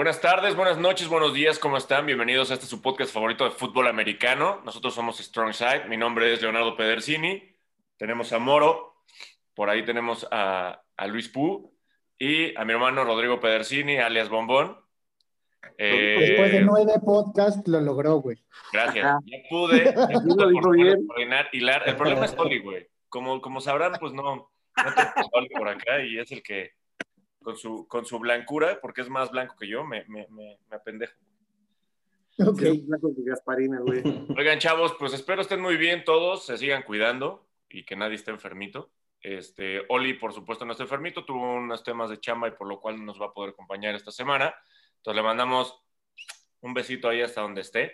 Buenas tardes, buenas noches, buenos días, ¿cómo están? Bienvenidos a este su podcast favorito de fútbol americano. Nosotros somos Strong Side, mi nombre es Leonardo Pedersini, tenemos a Moro, por ahí tenemos a, a Luis Pu y a mi hermano Rodrigo Pedersini, alias Bombón. Eh, Después de nueve podcasts lo logró, güey. Gracias, ya pude, ya pude por bien. coordinar, hilar. El problema es Oli, güey. Como, como sabrán, pues no, no tengo Oli por acá y es el que con su, con su blancura, porque es más blanco que yo, me, me, me, me apendejo. Ok. Oigan, chavos, pues espero estén muy bien todos, se sigan cuidando y que nadie esté enfermito. Este, Oli, por supuesto, no está enfermito, tuvo unos temas de chamba y por lo cual no nos va a poder acompañar esta semana. Entonces le mandamos un besito ahí hasta donde esté.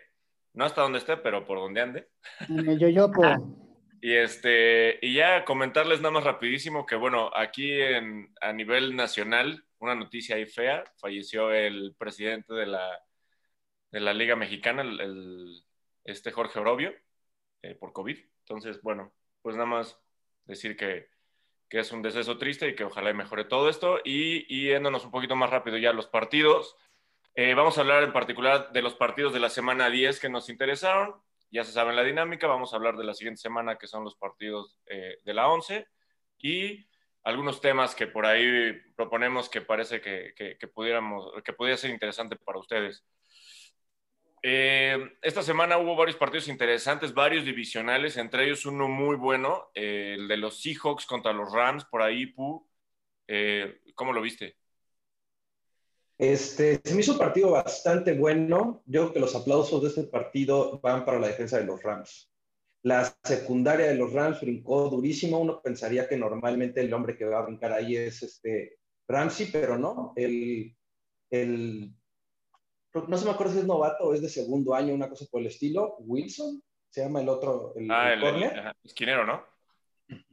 No hasta donde esté, pero por donde ande. Yo, yo, pues. Y, este, y ya comentarles nada más rapidísimo que, bueno, aquí en, a nivel nacional, una noticia ahí fea, falleció el presidente de la, de la Liga Mexicana, el, este Jorge Orobio, eh, por COVID. Entonces, bueno, pues nada más decir que, que, es un deceso triste y que ojalá mejore todo esto. Y, yéndonos un poquito más rápido ya a los partidos, eh, vamos a hablar en particular de los partidos de la semana 10 que nos interesaron ya se sabe la dinámica, vamos a hablar de la siguiente semana que son los partidos eh, de la 11 y algunos temas que por ahí proponemos que parece que, que, pudiéramos, que pudiera ser interesante para ustedes. Eh, esta semana hubo varios partidos interesantes, varios divisionales, entre ellos uno muy bueno, eh, el de los Seahawks contra los Rams, por ahí, Pu. ¿Cómo lo viste? Este, se me hizo un partido bastante bueno. Yo creo que los aplausos de este partido van para la defensa de los Rams. La secundaria de los Rams brincó durísimo. Uno pensaría que normalmente el hombre que va a brincar ahí es este Ramsey, pero no. El, el, no se me acuerdo si es novato o es de segundo año, una cosa por el estilo. Wilson, se llama el otro. El, ah, el, esquinero, ¿no?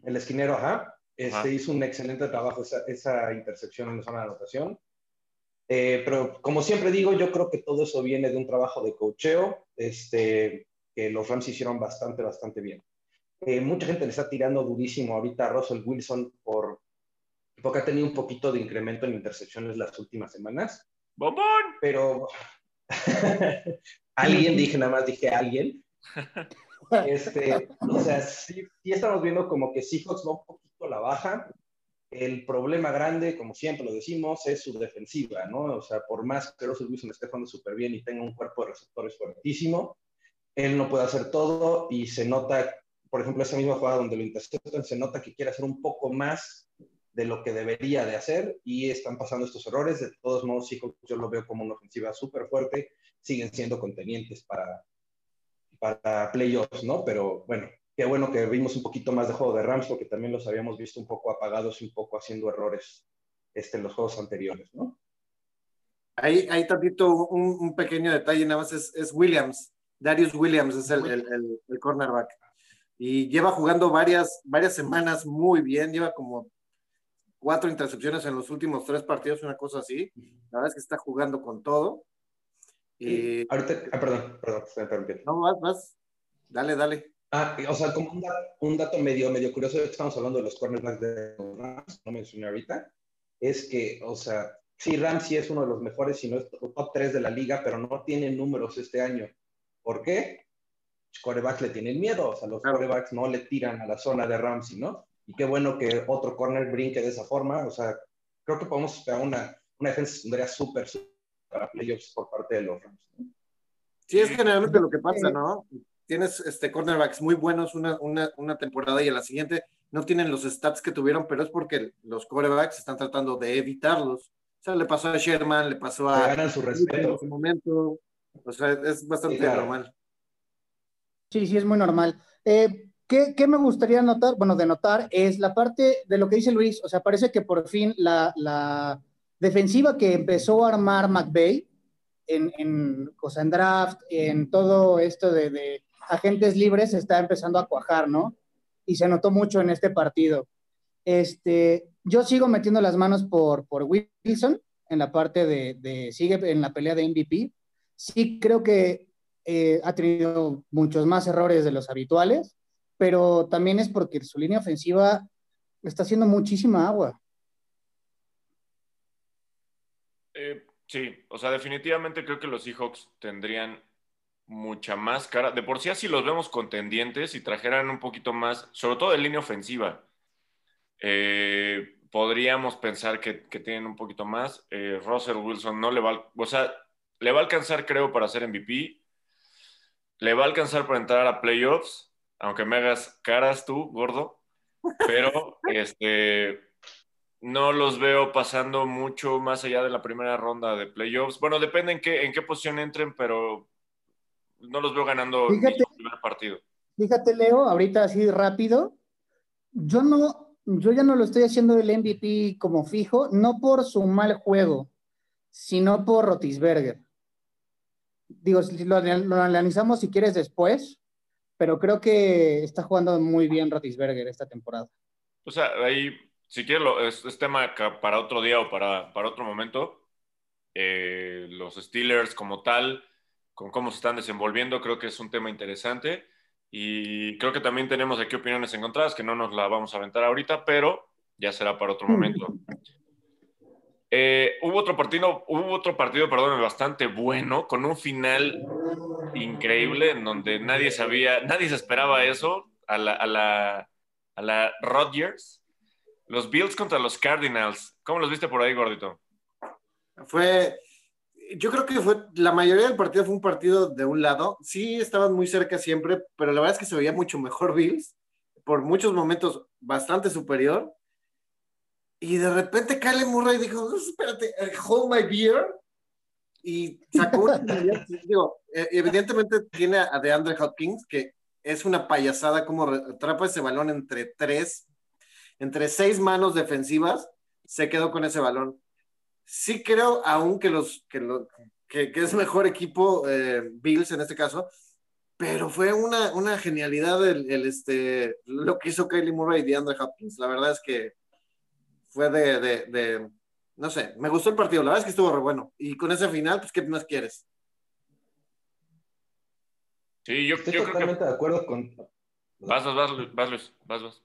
El esquinero, ajá. Este, Hizo un excelente trabajo esa, esa intercepción en la zona de anotación. Eh, pero como siempre digo, yo creo que todo eso viene de un trabajo de cocheo, este, que los Rams hicieron bastante, bastante bien. Eh, mucha gente le está tirando durísimo ahorita a Russell Wilson por, porque ha tenido un poquito de incremento en intercepciones las últimas semanas. ¡Bombón! Pero alguien, dije nada más, dije alguien. Este, o sea, sí, sí, estamos viendo como que Seahawks va un poquito a la baja. El problema grande, como siempre lo decimos, es su defensiva, ¿no? O sea, por más que Russell Wilson esté jugando súper bien y tenga un cuerpo de receptores fuertísimo, él no puede hacer todo y se nota, por ejemplo, esa misma jugada donde lo interceptan, se nota que quiere hacer un poco más de lo que debería de hacer y están pasando estos errores. De todos modos, sí, yo lo veo como una ofensiva súper fuerte, siguen siendo contenientes para, para playoffs, ¿no? Pero bueno, qué bueno que vimos un poquito más de juego de Rams, porque también los habíamos visto un poco apagados y un poco haciendo errores este, en los juegos anteriores, ¿no? Ahí, ahí tantito un, un pequeño detalle, nada más es, es Williams, Darius Williams es el, el, el, cornerback. Y lleva jugando varias, varias semanas muy bien, lleva como cuatro intercepciones en los últimos tres partidos, una cosa así. La verdad es que está jugando con todo. Y... Ahorita, ah, perdón, perdón, me No, vas, vas. Dale, dale. Ah, o sea, como un dato, medio, medio curioso, estamos hablando de los cornerbacks de Rams, no mencioné ahorita, es que, o sea, sí, Ramsey es uno de los mejores, si no es top 3 de la liga, pero no tiene números este año. ¿Por qué? Los corebacks le tienen miedo, o sea, los corebacks no le tiran a la zona de Ramsey, ¿no? Y qué bueno que otro corner brinque de esa forma, o sea, creo que podemos esperar una, una defensa secundaria súper, súper para playoffs por parte de los Rams. ¿no? Sí, es generalmente lo que pasa, ¿no? Tienes este, cornerbacks muy buenos una, una, una, temporada y en la siguiente no tienen los stats que tuvieron, pero es porque los cornerbacks están tratando de evitarlos. O sea, le pasó a Sherman, le pasó a... ganan su respeto. En su momento. O sea, es bastante normal. Sí, sí, es muy normal. Eh, ¿qué, ¿qué, me gustaría notar? Bueno, de notar es la parte de lo que dice Luis. O sea, parece que por fin la, la defensiva que empezó a armar McVeigh en, en, o sea, en draft, en todo esto de, de agentes libres está empezando a cuajar, ¿no? Y se notó mucho en este partido. Este, yo sigo metiendo las manos por, por Wilson en la parte de, sigue en la pelea de MVP. Sí creo que eh, ha tenido muchos más errores de los habituales, pero también es porque su línea ofensiva está haciendo muchísima agua. Eh, Sí, o sea, definitivamente creo que los Seahawks tendrían mucha más cara. De por sí así los vemos contendientes y trajeran un poquito más, sobre todo de línea ofensiva. Eh, podríamos pensar que, tienen un poquito más. Eh, Russell Wilson no le va, o sea, le va a alcanzar creo para ser MVP. Le va a alcanzar para entrar a playoffs, aunque me hagas caras tú, gordo. Pero este, no los veo pasando mucho más allá de la primera ronda de playoffs. Bueno, depende en qué, en qué posición entren, pero no los veo ganando el primer partido. Fíjate, Leo, ahorita así rápido, yo no, yo ya no lo estoy haciendo el MVP como fijo, no por su mal juego, sino por Rotisberger. Digo, lo, lo analizamos si quieres después, pero creo que está jugando muy bien Rotisberger esta temporada. O sea, ahí si quieres, es, tema para otro día o para, para otro momento. Eh, los Steelers como tal, con cómo se están desenvolviendo, creo que es un tema interesante. Y creo que también tenemos aquí opiniones encontradas, que no nos la vamos a aventar ahorita, pero ya será para otro momento. Eh, hubo otro partido, hubo otro partido, perdón, bastante bueno, con un final increíble en donde nadie sabía, nadie se esperaba eso a la, a la, a la Rodgers los Bills contra los Cardinals. ¿Cómo los viste por ahí, gordito? Fue, yo creo que fue, la mayoría del partido fue un partido de un lado. Sí, estaban muy cerca siempre, pero la verdad es que se veía mucho mejor Bills, por muchos momentos bastante superior. Y de repente Kyle Murray dijo, espérate, hold my beer. Y sacó digo, e, evidentemente tiene a DeAndre Hopkins, que es una payasada como atrapa ese balón entre tres entre seis manos defensivas, se quedó con ese balón. Sí creo aún que, los, que, que, es mejor equipo eh, Bills en este caso, pero fue una, una genialidad el, este, lo que hizo Kylie Murray y DeAndre Hopkins. La verdad es que fue de, de, no sé, me gustó el partido, la verdad es que estuvo re bueno. Y con ese final, pues, ¿qué más quieres? Sí, yo, Estoy totalmente de acuerdo con... Vas, vas, vas, Luis, vas, vas.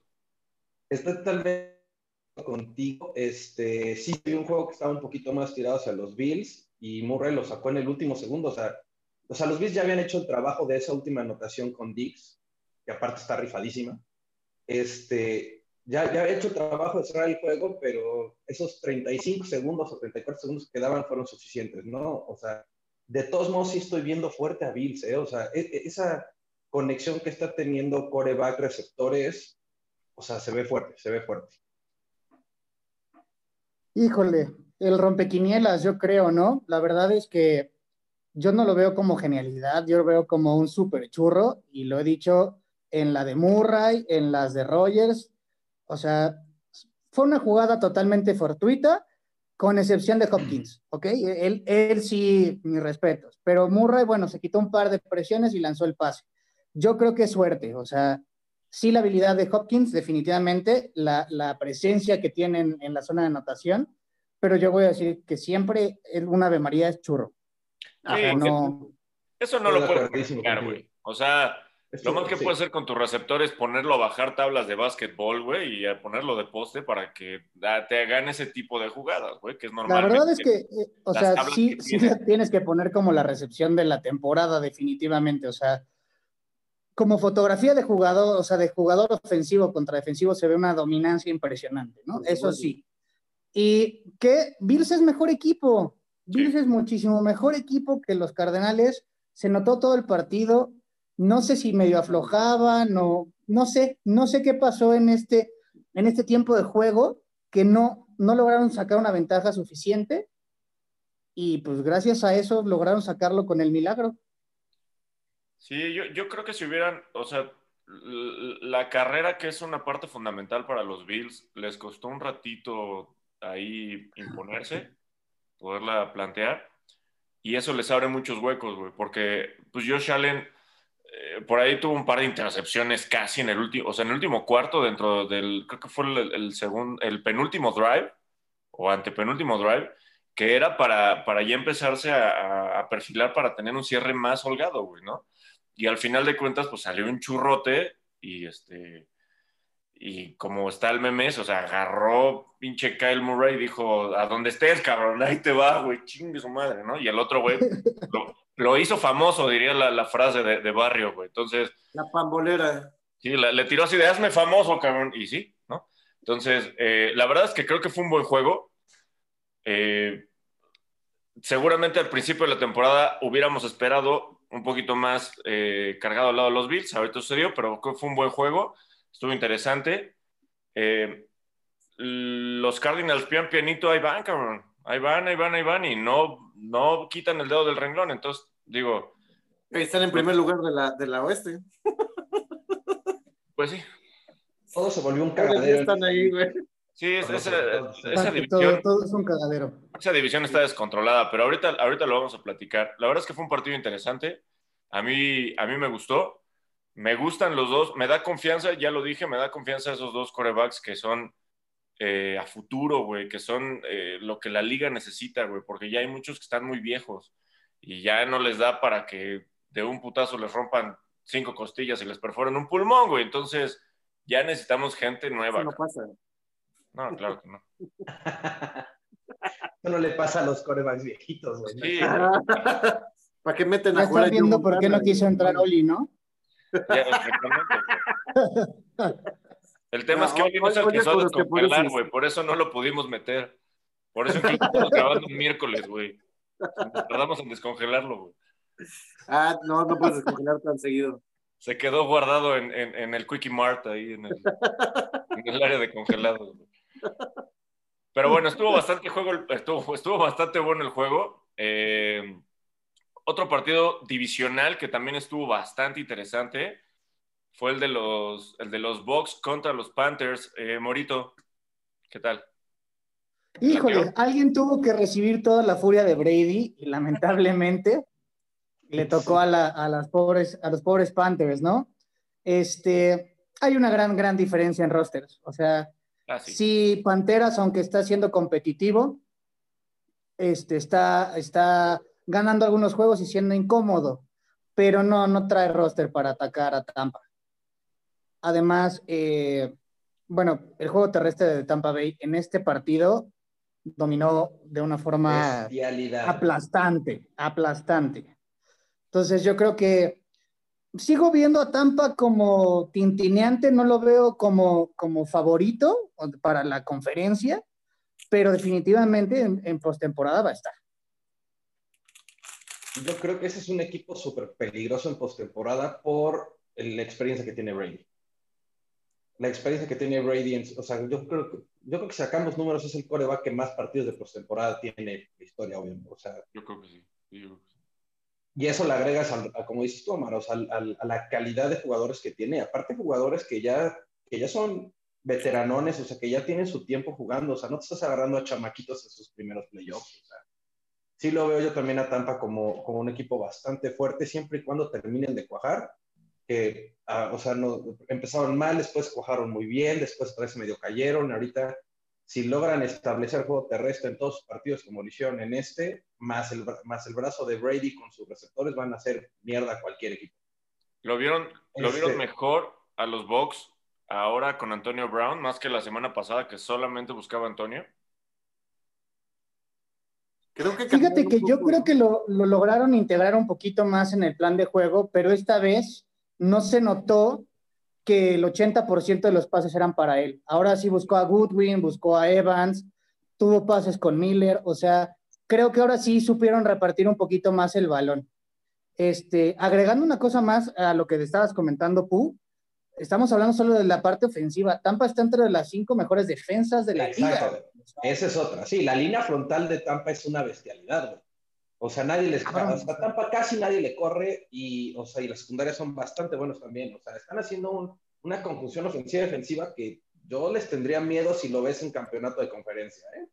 Estoy totalmente contigo. Este, sí, vi un juego que estaba un poquito más tirado hacia los Bills y Murray lo sacó en el último segundo. O sea, o sea, los Bills ya habían hecho el trabajo de esa última anotación con Dix, que aparte está rifadísima. Este, ya, ya había hecho el trabajo de cerrar el juego, pero esos 35 segundos o 34 segundos que quedaban fueron suficientes, ¿no? O sea, de todos modos sí estoy viendo fuerte a Bills, ¿eh? O sea, e, e, esa conexión que está teniendo coreback receptores o sea, se ve fuerte, se ve fuerte. Híjole, el rompequinielas, yo creo, ¿no? La verdad es que yo no lo veo como genialidad, yo lo veo como un super churro, y lo he dicho en la de Murray, en las de Rogers, o sea, fue una jugada totalmente fortuita, con excepción de Hopkins, ¿ok? Él, él sí, mis respetos, pero Murray, bueno, se quitó un par de presiones y lanzó el pase. Yo creo que es suerte, o sea, sí la habilidad de Hopkins, definitivamente, la, presencia que tienen en la zona de anotación, pero yo voy a decir que siempre una Ave María es churro. Eso no lo puedes explicar, güey. O sea, lo más que puede hacer con tu receptor es ponerlo a bajar tablas de básquetbol, güey, y a ponerlo de poste para que te hagan ese tipo de jugadas, güey, que es normal. La verdad es que, eh, o sea, sí, sí tienes que poner como la recepción de la temporada, definitivamente. O sea, como fotografía de jugador, o sea, de jugador ofensivo contra defensivo se ve una dominancia impresionante, ¿no? Eso sí. Y que Bills es mejor equipo. Bills es muchísimo mejor equipo que los Cardenales. Se notó todo el partido. No sé si medio aflojaban o no sé, no sé qué pasó en este, en este tiempo de juego que no, no lograron sacar una ventaja suficiente. Y pues gracias a eso lograron sacarlo con el milagro. Sí, yo, yo creo que si hubieran, o sea, la carrera que es una parte fundamental para los Bills, les costó un ratito ahí imponerse, poderla plantear, y eso les abre muchos huecos, güey, porque pues Josh Allen eh, por ahí tuvo un par de intercepciones casi en el último, o sea, en el último cuarto dentro del, creo que fue el, segundo, el penúltimo drive, o antepenúltimo drive, que era para, para ya empezarse a, a perfilar para tener un cierre más holgado, güey, ¿no? y al final de cuentas, pues salió un churrote y este. Y como está el memes, o sea, agarró pinche Kyle Murray y dijo, a donde estés, cabrón, ahí te va, güey, chingue su madre, ¿no? Y el otro, güey, lo, hizo famoso, diría la, frase de, barrio, güey. Entonces... La pambolera. Sí, le tiró así de, hazme famoso, cabrón. Y sí, ¿no? Entonces, eh, la verdad es que creo que fue un buen juego. Eh, seguramente al principio de la temporada hubiéramos esperado un poquito más eh, cargado al lado de los Bills, ahorita sucedió, pero fue un buen juego estuvo interesante. Eh, los Cardinals pian pianito, ahí van, cabrón. Ahí van, ahí van, ahí van, y no, no quitan el dedo del renglón. Entonces, digo. Están en primer lugar de la, de la oeste. Pues sí. Todo se volvió un cagadero. Están ahí, güey. Sí, esa, esa, división. Todo, es un cagadero. Esa división está descontrolada, pero ahorita, ahorita lo vamos a platicar. La verdad es que fue un partido interesante. A mí, a mí me gustó. Me gustan los dos, me da confianza, ya lo dije, me da confianza esos dos corebacks que son eh, a futuro, güey, que son eh, lo que la liga necesita, güey, porque ya hay muchos que están muy viejos y ya no les da para que de un putazo les rompan cinco costillas y les perforen un pulmón, güey. Entonces, ya necesitamos gente nueva. no pasa. No, claro que no. no le pasa a los corebacks viejitos, güey. Sí, ¿Para qué meten a jugar? viendo por qué no quiso entrar Oli, ¿no? El tema es que hoy no es el que solo descongelar, güey. Por eso no lo pudimos meter. Por eso incluso estamos grabando un miércoles, güey. Tardamos en descongelarlo, güey. Ah, no, no puedes descongelar tan seguido. Se quedó guardado en, en, el Quickie Mart ahí en el, en el área de congelados. Pero bueno, estuvo bastante juego, estuvo, estuvo bastante bueno el juego. Eh, otro partido divisional que también estuvo bastante interesante fue el de los, el de los Bucks contra los Panthers. Eh, Morito, ¿qué tal? Híjole, alguien tuvo que recibir toda la furia de Brady y lamentablemente le tocó a, las pobres, a los pobres Panthers, ¿no? Este, hay una gran, gran diferencia en rosters. O sea, ah, si Panteras, aunque está siendo competitivo, este, está, está ganando algunos juegos y siendo incómodo, pero no, no trae roster para atacar a Tampa. Además, eh, bueno, el juego terrestre de Tampa Bay en este partido dominó de una forma aplastante, aplastante. Entonces yo creo que sigo viendo a Tampa como tintineante, no lo veo como, como favorito para la conferencia, pero definitivamente en, en postemporada va a estar. Yo creo que ese es un equipo súper peligroso en postemporada por la experiencia que tiene Brady. La experiencia que tiene Brady, o sea, yo creo, que, yo creo que sacamos números es el coreback que más partidos de postemporada tiene la historia, obviamente. O sea, yo creo que sí. Y eso le agregas, a, como dices tú, Omar, o sea, a, la calidad de jugadores que tiene. Aparte, jugadores que ya, que ya son veteranones, o sea, que ya tienen su tiempo jugando. O sea, no te estás agarrando a chamaquitos en sus primeros playoffs. O sea, sí lo veo yo también a Tampa como, como un equipo bastante fuerte, siempre y cuando terminen de cuajar. Que, ah, o sea, no, empezaron mal, después cuajaron muy bien, después otra vez medio cayeron. Ahorita, si logran establecer juego terrestre en todos sus partidos como lo hicieron en este, más el, más el brazo de Brady con sus receptores, van a hacer mierda a cualquier equipo. ¿Lo vieron, ¿lo vieron este mejor a los Bucks ahora con Antonio Brown, más que la semana pasada que solamente buscaba Antonio? Fíjate que yo creo que lo, lograron integrar un poquito más en el plan de juego, pero esta vez no se notó que el 80% de los pases eran para él. Ahora sí buscó a Goodwin, buscó a Evans, tuvo pases con Miller, o sea, creo que ahora sí supieron repartir un poquito más el balón. Este, agregando una cosa más a lo que te estabas comentando, Pu, estamos hablando solo de la parte ofensiva. Tampa está entre las cinco mejores defensas de la liga. Esa es otra. Sí, la línea frontal de Tampa es una bestialidad, güey. O sea, nadie les. a Tampa casi nadie le corre y, o sea, y las secundarias son bastante buenos también. O sea, están haciendo una conjunción ofensiva y defensiva que yo les tendría miedo si lo ves en campeonato de conferencia, ¿eh?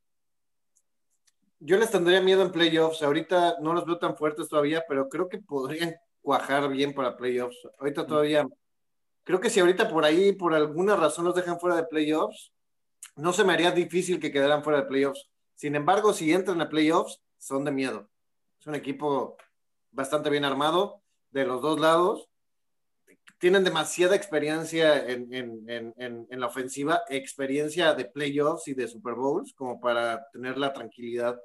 Yo les tendría miedo en playoffs. Ahorita no los veo tan fuertes todavía, pero creo que podrían cuajar bien para playoffs. Ahorita mm. todavía creo que si ahorita por ahí, por alguna razón, los dejan fuera de playoffs, no se me haría difícil que quedaran fuera de playoffs. Sin embargo, si entran a playoffs, son de miedo. Es un equipo bastante bien armado de los dos lados. tienen demasiada experiencia en, la ofensiva, experiencia de playoffs y de Super Bowls, como para tener la tranquilidad.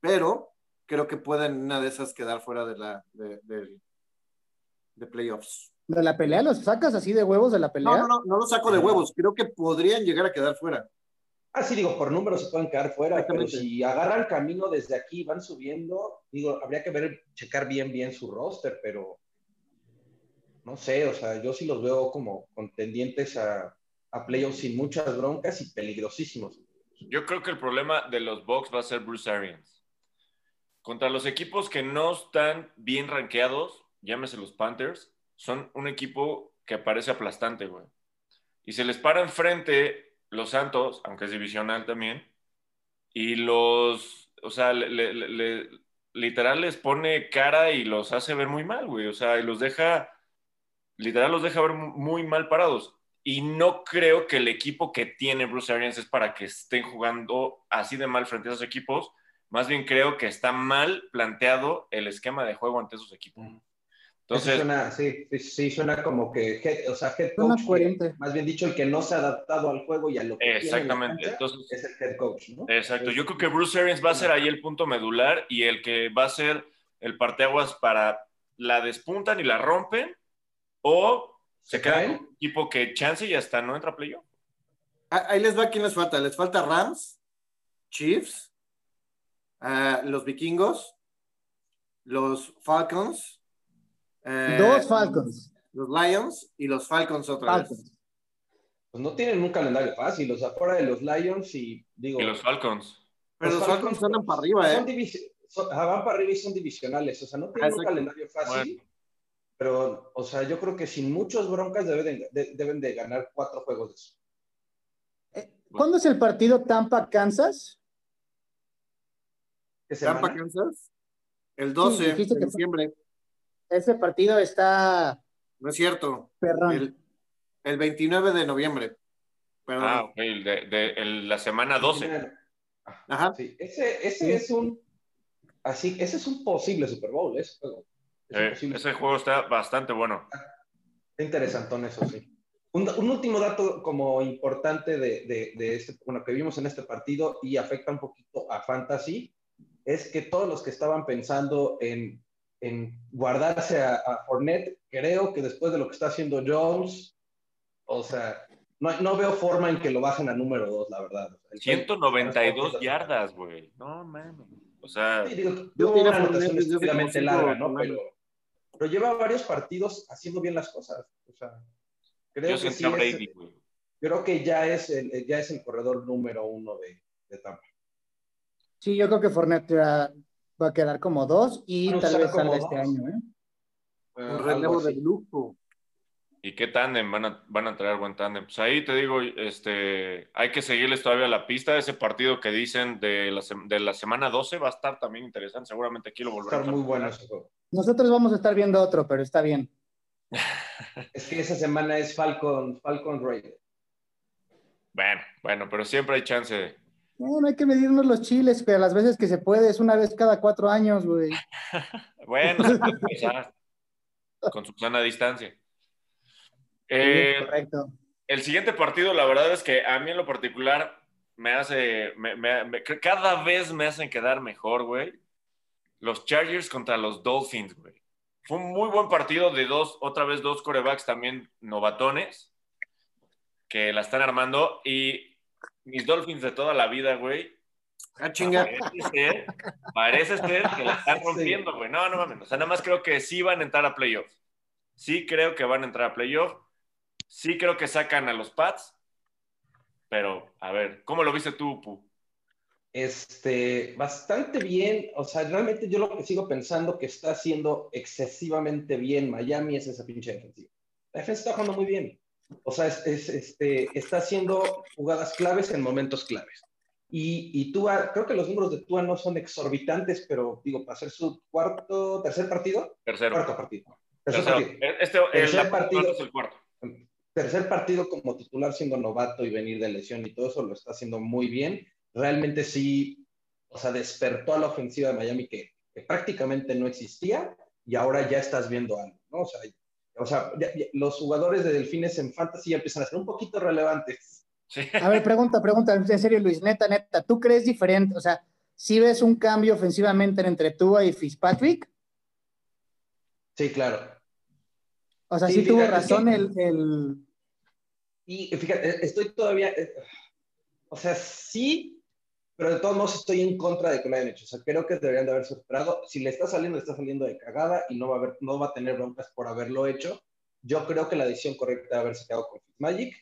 Pero creo que pueden una de esas quedar fuera de la de playoffs. ¿De la pelea? ¿Los sacas así de huevos de la pelea? No, no, no, no los saco de huevos. Creo que podrían llegar a quedar fuera. Ah, sí, digo, por números se pueden quedar fuera, pero si agarran camino desde aquí, van subiendo, digo, habría que ver, checar bien, bien su roster, pero no sé, o sea, yo sí los veo como contendientes a, a playoffs sin muchas broncas y peligrosísimos. Yo creo que el problema de los Bucks va a ser Bruce Arians. Contra los equipos que no están bien rankeados, llámese los Panthers, son un equipo que parece aplastante, güey. Y se les para enfrente los Santos, aunque es divisional también, y los, o sea, literal les pone cara y los hace ver muy mal, güey. O sea, y los deja, literal los deja ver muy mal parados. Y no creo que el equipo que tiene Bruce Arians es para que estén jugando así de mal frente a esos equipos. Más bien creo que está mal planteado el esquema de juego ante esos equipos. Entonces, suena, sí, sí, suena como que, head, o sea, head coach, que, más bien dicho, el que no se ha adaptado al juego y a lo que Exactamente, entonces es el head coach, ¿no? Exacto, yo creo que Bruce Arians va a ser ahí el punto medular y el que va a ser el parteaguas para la despuntan y la rompen o se, queda un equipo que chance y hasta no entra a playoff. Ah, ahí les va quién les falta, les falta Rams, Chiefs, uh, los vikingos, los Falcons, eh, Dos Falcons. Los Lions y los Falcons otra vez. Pues no tienen un calendario fácil, o sea, fuera de los Lions y digo. Y los Falcons. Pero los, Falcons, son para arriba, ¿eh? van para arriba y son divisionales, o sea, no tienen un calendario fácil. Pero, o sea, yo creo que sin muchos broncas deben de, deben de ganar cuatro juegos de eso. Eh, ¿Cuándo es el partido Tampa-Kansas? ¿Tampa-Kansas? El 12 de diciembre. Ese partido está. No es cierto. El, el, 29 de noviembre. Ah, ok, de, la semana 12. Ajá. Sí. Ese, ese es un. Así, ese es un posible Super Bowl, ese juego. Eh, ese juego está bastante bueno. interesantón, eso sí. Un, un, último dato como importante de, de, de, este, bueno, que vimos en este partido y afecta un poquito a Fantasy, es que todos los que estaban pensando en en guardarse a, a Fournette. Creo que después de lo que está haciendo Jones, o sea, no, no veo forma en que lo bajen a número 2, la verdad. 192 yardas, güey. No mames. O sea, sí, digo, yo una anotación estúpidamente larga, ¿no? Pero, pero, lleva varios partidos haciendo bien las cosas. O sea, creo que sí es, creo que ya es el, ya es el corredor número uno de, de Tampa. Sí, yo creo que Fournette va a quedar como dos y tal vez salga este año. ¿eh? Un relevo de lujo. ¿Y qué tándem? Van a, van a traer buen tándem. Pues ahí te digo, este, hay que seguirles todavía la pista. Ese partido que dicen de la, de la semana 12 va a estar también interesante. Seguramente aquí lo volverán a estar muy bueno Nosotros vamos a estar viendo otro, pero está bien. es que esa semana es Falcon, Falcon Raider. Bueno, bueno, pero siempre hay chance de no, no hay que medirnos los chiles, pero las veces que se puede es una vez cada cuatro años, güey. bueno, se puede con su sana distancia. Eh, correcto. El siguiente partido, la verdad es que a mí en lo particular me hace, cada vez me hacen quedar mejor, güey. Los Chargers contra los Dolphins, güey. Fue un muy buen partido de dos, otra vez dos corebacks también novatones que la están armando y mis Dolphins de toda la vida, güey. Ah, chinga. Parece ser, que la están rompiendo, güey. No, no mames. O sea, nada más creo que sí van a entrar a playoffs. Sí creo que van a entrar a playoffs. Sí creo que sacan a los Pats. Pero, a ver, ¿cómo lo viste tú, Pu? Este, bastante bien. O sea, realmente yo lo que sigo pensando que está haciendo excesivamente bien Miami es esa pinche defensiva. La defensa está jugando muy bien. O sea, es, este, está haciendo jugadas claves en momentos claves. Y, y Tua, creo que los números de Tua no son exorbitantes, pero digo, para ser su cuarto, tercer partido. Tercero. Cuarto partido. Tercer partido. Este, tercer partido es el cuarto. Tercer partido como titular siendo novato y venir de lesión y todo eso lo está haciendo muy bien. Realmente sí, o sea, despertó a la ofensiva de Miami que, que prácticamente no existía y ahora ya estás viendo algo, ¿no? O sea, o sea, los jugadores de Delfines en Fantasy ya empiezan a ser un poquito relevantes. A ver, pregunta, pregunta, en serio, Luis, neta, neta, ¿tú crees diferente? O sea, si ves un cambio ofensivamente entre Tua y Fitzpatrick? Sí, claro. O sea, sí, tuvo razón el, Y fíjate, estoy todavía... Eh, o sea, sí, pero de todos modos estoy en contra de que lo hayan hecho. O sea, creo que deberían de haberse esperado. Si le está saliendo, le está saliendo de cagada y no va a, haber, no va a tener broncas por haberlo hecho. Yo creo que la decisión correcta es haberse quedado con Magic,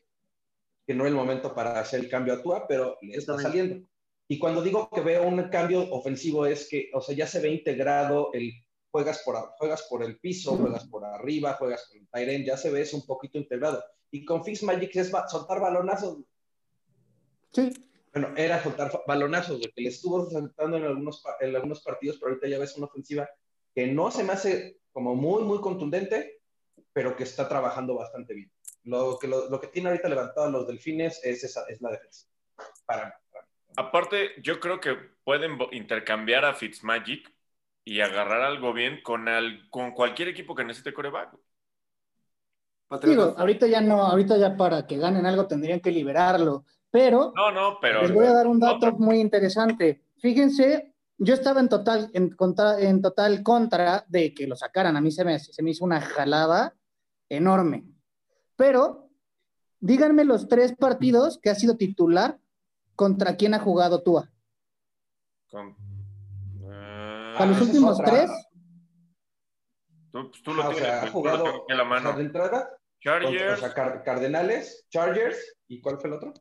que no es el momento para hacer el cambio a Tua, pero le está saliendo. Y cuando digo que veo un cambio ofensivo es que, o sea, ya se ve integrado el juegas por, juegas por el piso, juegas por arriba, juegas con el Tyren, ya se ve eso un poquito integrado. Y con Magic es soltar balonazos. Sí. Bueno, era soltar balonazos, que le estuvo soltando en algunos, en algunos partidos, pero ahorita ya ves una ofensiva que no se me hace como muy, muy contundente, pero que está trabajando bastante bien. Lo que, lo, que tiene ahorita levantado a los delfines es, esa, es la defensa. Para, Aparte, yo creo que pueden intercambiar a Fitzmagic y agarrar algo bien con, con cualquier equipo que necesite coreback. Digo, ahorita ya no, ahorita ya para que ganen algo tendrían que liberarlo, pero, no, no, pero les voy a dar un dato muy interesante. Fíjense, yo estaba en total, en, contra, en total contra de que lo sacaran. A mí se me, se me hizo una jalada enorme. Pero díganme los tres partidos que ha sido titular contra quién ha jugado Tua. Con, ¿A los últimos tres? Tú, pues, tú lo ah, tienes, ha jugado en la mano. de entrada, Chargers. o sea, Cardenales, Chargers, ¿y cuál fue el otro?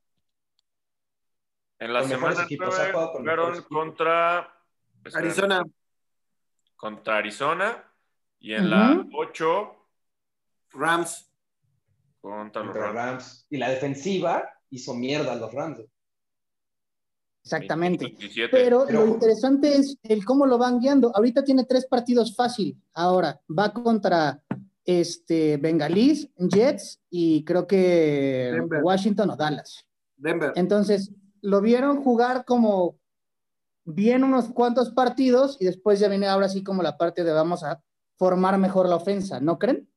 En la semana jugaron contra Arizona. Contra Arizona. Y en la 8 Rams. Contra, los Rams. Y la defensiva hizo mierda a los Rams. Exactamente. Pero, lo interesante es el cómo lo van guiando. Ahorita tiene tres partidos fácil. Ahora va contra este Bengalís, Jets y creo que Washington o Dallas. Denver. Entonces, lo vieron jugar como bien unos cuantos partidos y después ya viene ahora sí como la parte de vamos a formar mejor la ofensa, ¿no creen?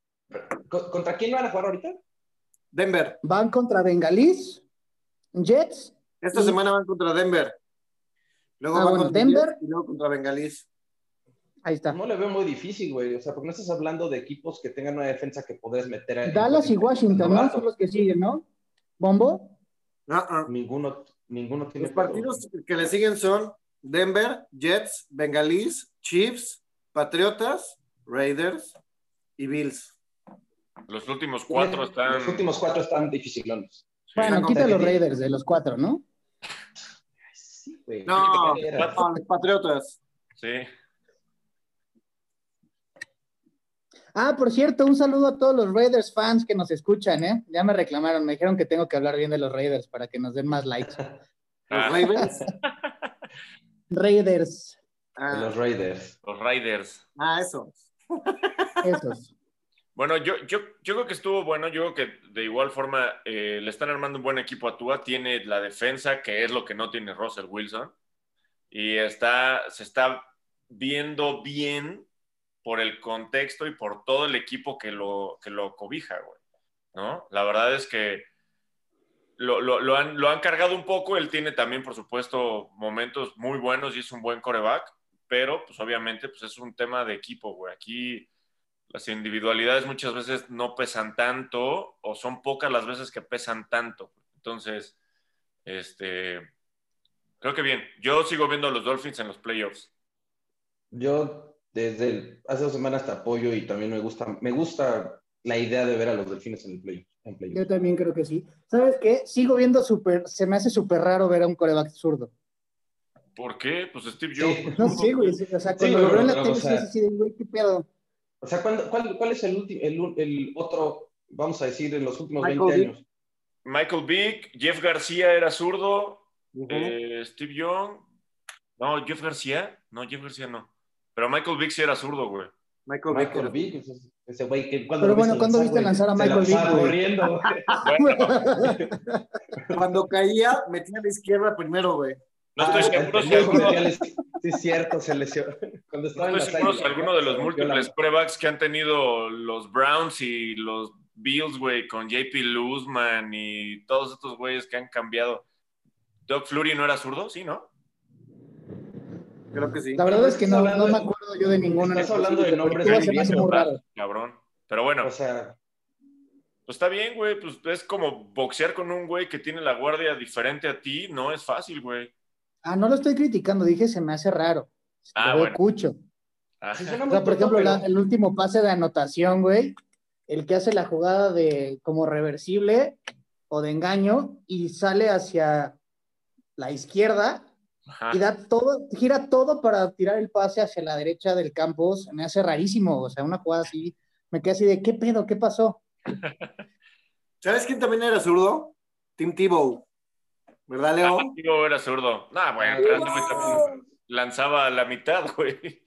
¿Contra quién van a jugar ahorita? Denver. Van contra Bengalís, Jets esta semana van contra Denver. Luego ah, van contra Denver. Y luego contra Bengalís. Ahí está. No le veo muy difícil, güey. O sea, porque no estás hablando de equipos que tengan una defensa que podés meter a. Dallas y Washington, ¿no? Son los que siguen, ¿no? ¿Bombo? No, Ninguno, ninguno tiene. Los partidos que le siguen son Denver, Jets, Bengalís, Chiefs, Patriotas, Raiders y Bills. Los últimos cuatro están. Los últimos cuatro están dificilones. Bueno, quita los Raiders de los cuatro, ¿no? No, los Patriotas. Sí. Ah, por cierto, un saludo a todos los Raiders fans que nos escuchan, ¿eh? Ya me reclamaron, me dijeron que tengo que hablar bien de los Raiders para que nos den más likes. ¿Los Raiders? Raiders. Ah. Los Raiders. Los Raiders. Ah, eso. Esos. Bueno, yo, yo, yo creo que estuvo bueno. Yo creo que de igual forma eh, le están armando un buen equipo a Tua. Tiene la defensa, que es lo que no tiene Russell Wilson. Y está, se está viendo bien por el contexto y por todo el equipo que lo, que lo cobija, güey. ¿No? La verdad es que lo, lo, han, lo han cargado un poco. Él tiene también, por supuesto, momentos muy buenos y es un buen coreback. Pero, pues obviamente, pues es un tema de equipo, güey. Aquí las individualidades muchas veces no pesan tanto o son pocas las veces que pesan tanto. Entonces, este, creo que bien. Yo sigo viendo a los Dolphins en los playoffs. Yo desde hace dos semanas te apoyo y también me gusta, me gusta la idea de ver a los Delfines en el play, Yo también creo que sí. ¿Sabes qué? Sigo viendo súper, se me hace súper raro ver a un coreback zurdo. ¿Por qué? Pues Steve Jobs. No, sí, güey. O sea, cuando lo veo en la tele, sí, así de, güey, qué pedo. O sea, ¿cuál, cuál es el, el, el, otro, vamos a decir, en los últimos 20 años? Michael Vick, Jeff García era zurdo, eh, Steve Young, no, Jeff García, no, Jeff García no, pero Michael Vick sí era zurdo, güey. Michael, Michael Vick, ese güey que cuando Pero bueno, ¿cuándo viste lanzar a Michael Vick? corriendo. cuando caía, metía a la izquierda primero, güey. No estoy ah, seguro. Se Sí, es cierto, se lesionó. Cuando estaba No en estoy seguro si alguno de los múltiples pruebacks que han tenido los Browns y los Bills, güey, con JP Luzman y todos estos güeyes que han cambiado. Doug Flurry no era zurdo, sí, ¿no? Creo que sí. La verdad es que no, no me acuerdo yo de ninguno. estás hablando de nombres se viejos, muy raro. Cabrón. Pero bueno, O sea, pues está bien, güey. Pues es como boxear con un güey que tiene la guardia diferente a ti. No es fácil, güey. Ah, no lo estoy criticando, dije se me hace raro. Ah, Lo veo bueno. cucho. Ah, sí O sea, por tonto, ejemplo, la- el último pase de anotación, güey, el que hace la jugada de como reversible o de engaño y sale hacia la izquierda ajá. y da todo, gira todo para tirar el pase hacia la derecha del campo, se me hace rarísimo, o sea, una jugada así, me quedé así de, ¿qué pedo? ¿Qué pasó? ¿Sabes quién también era zurdo? Tim Tebow. ¿Verdad, Leo? Ah, digo, era zurdo. Nah, bueno, también lanzaba a la mitad, güey.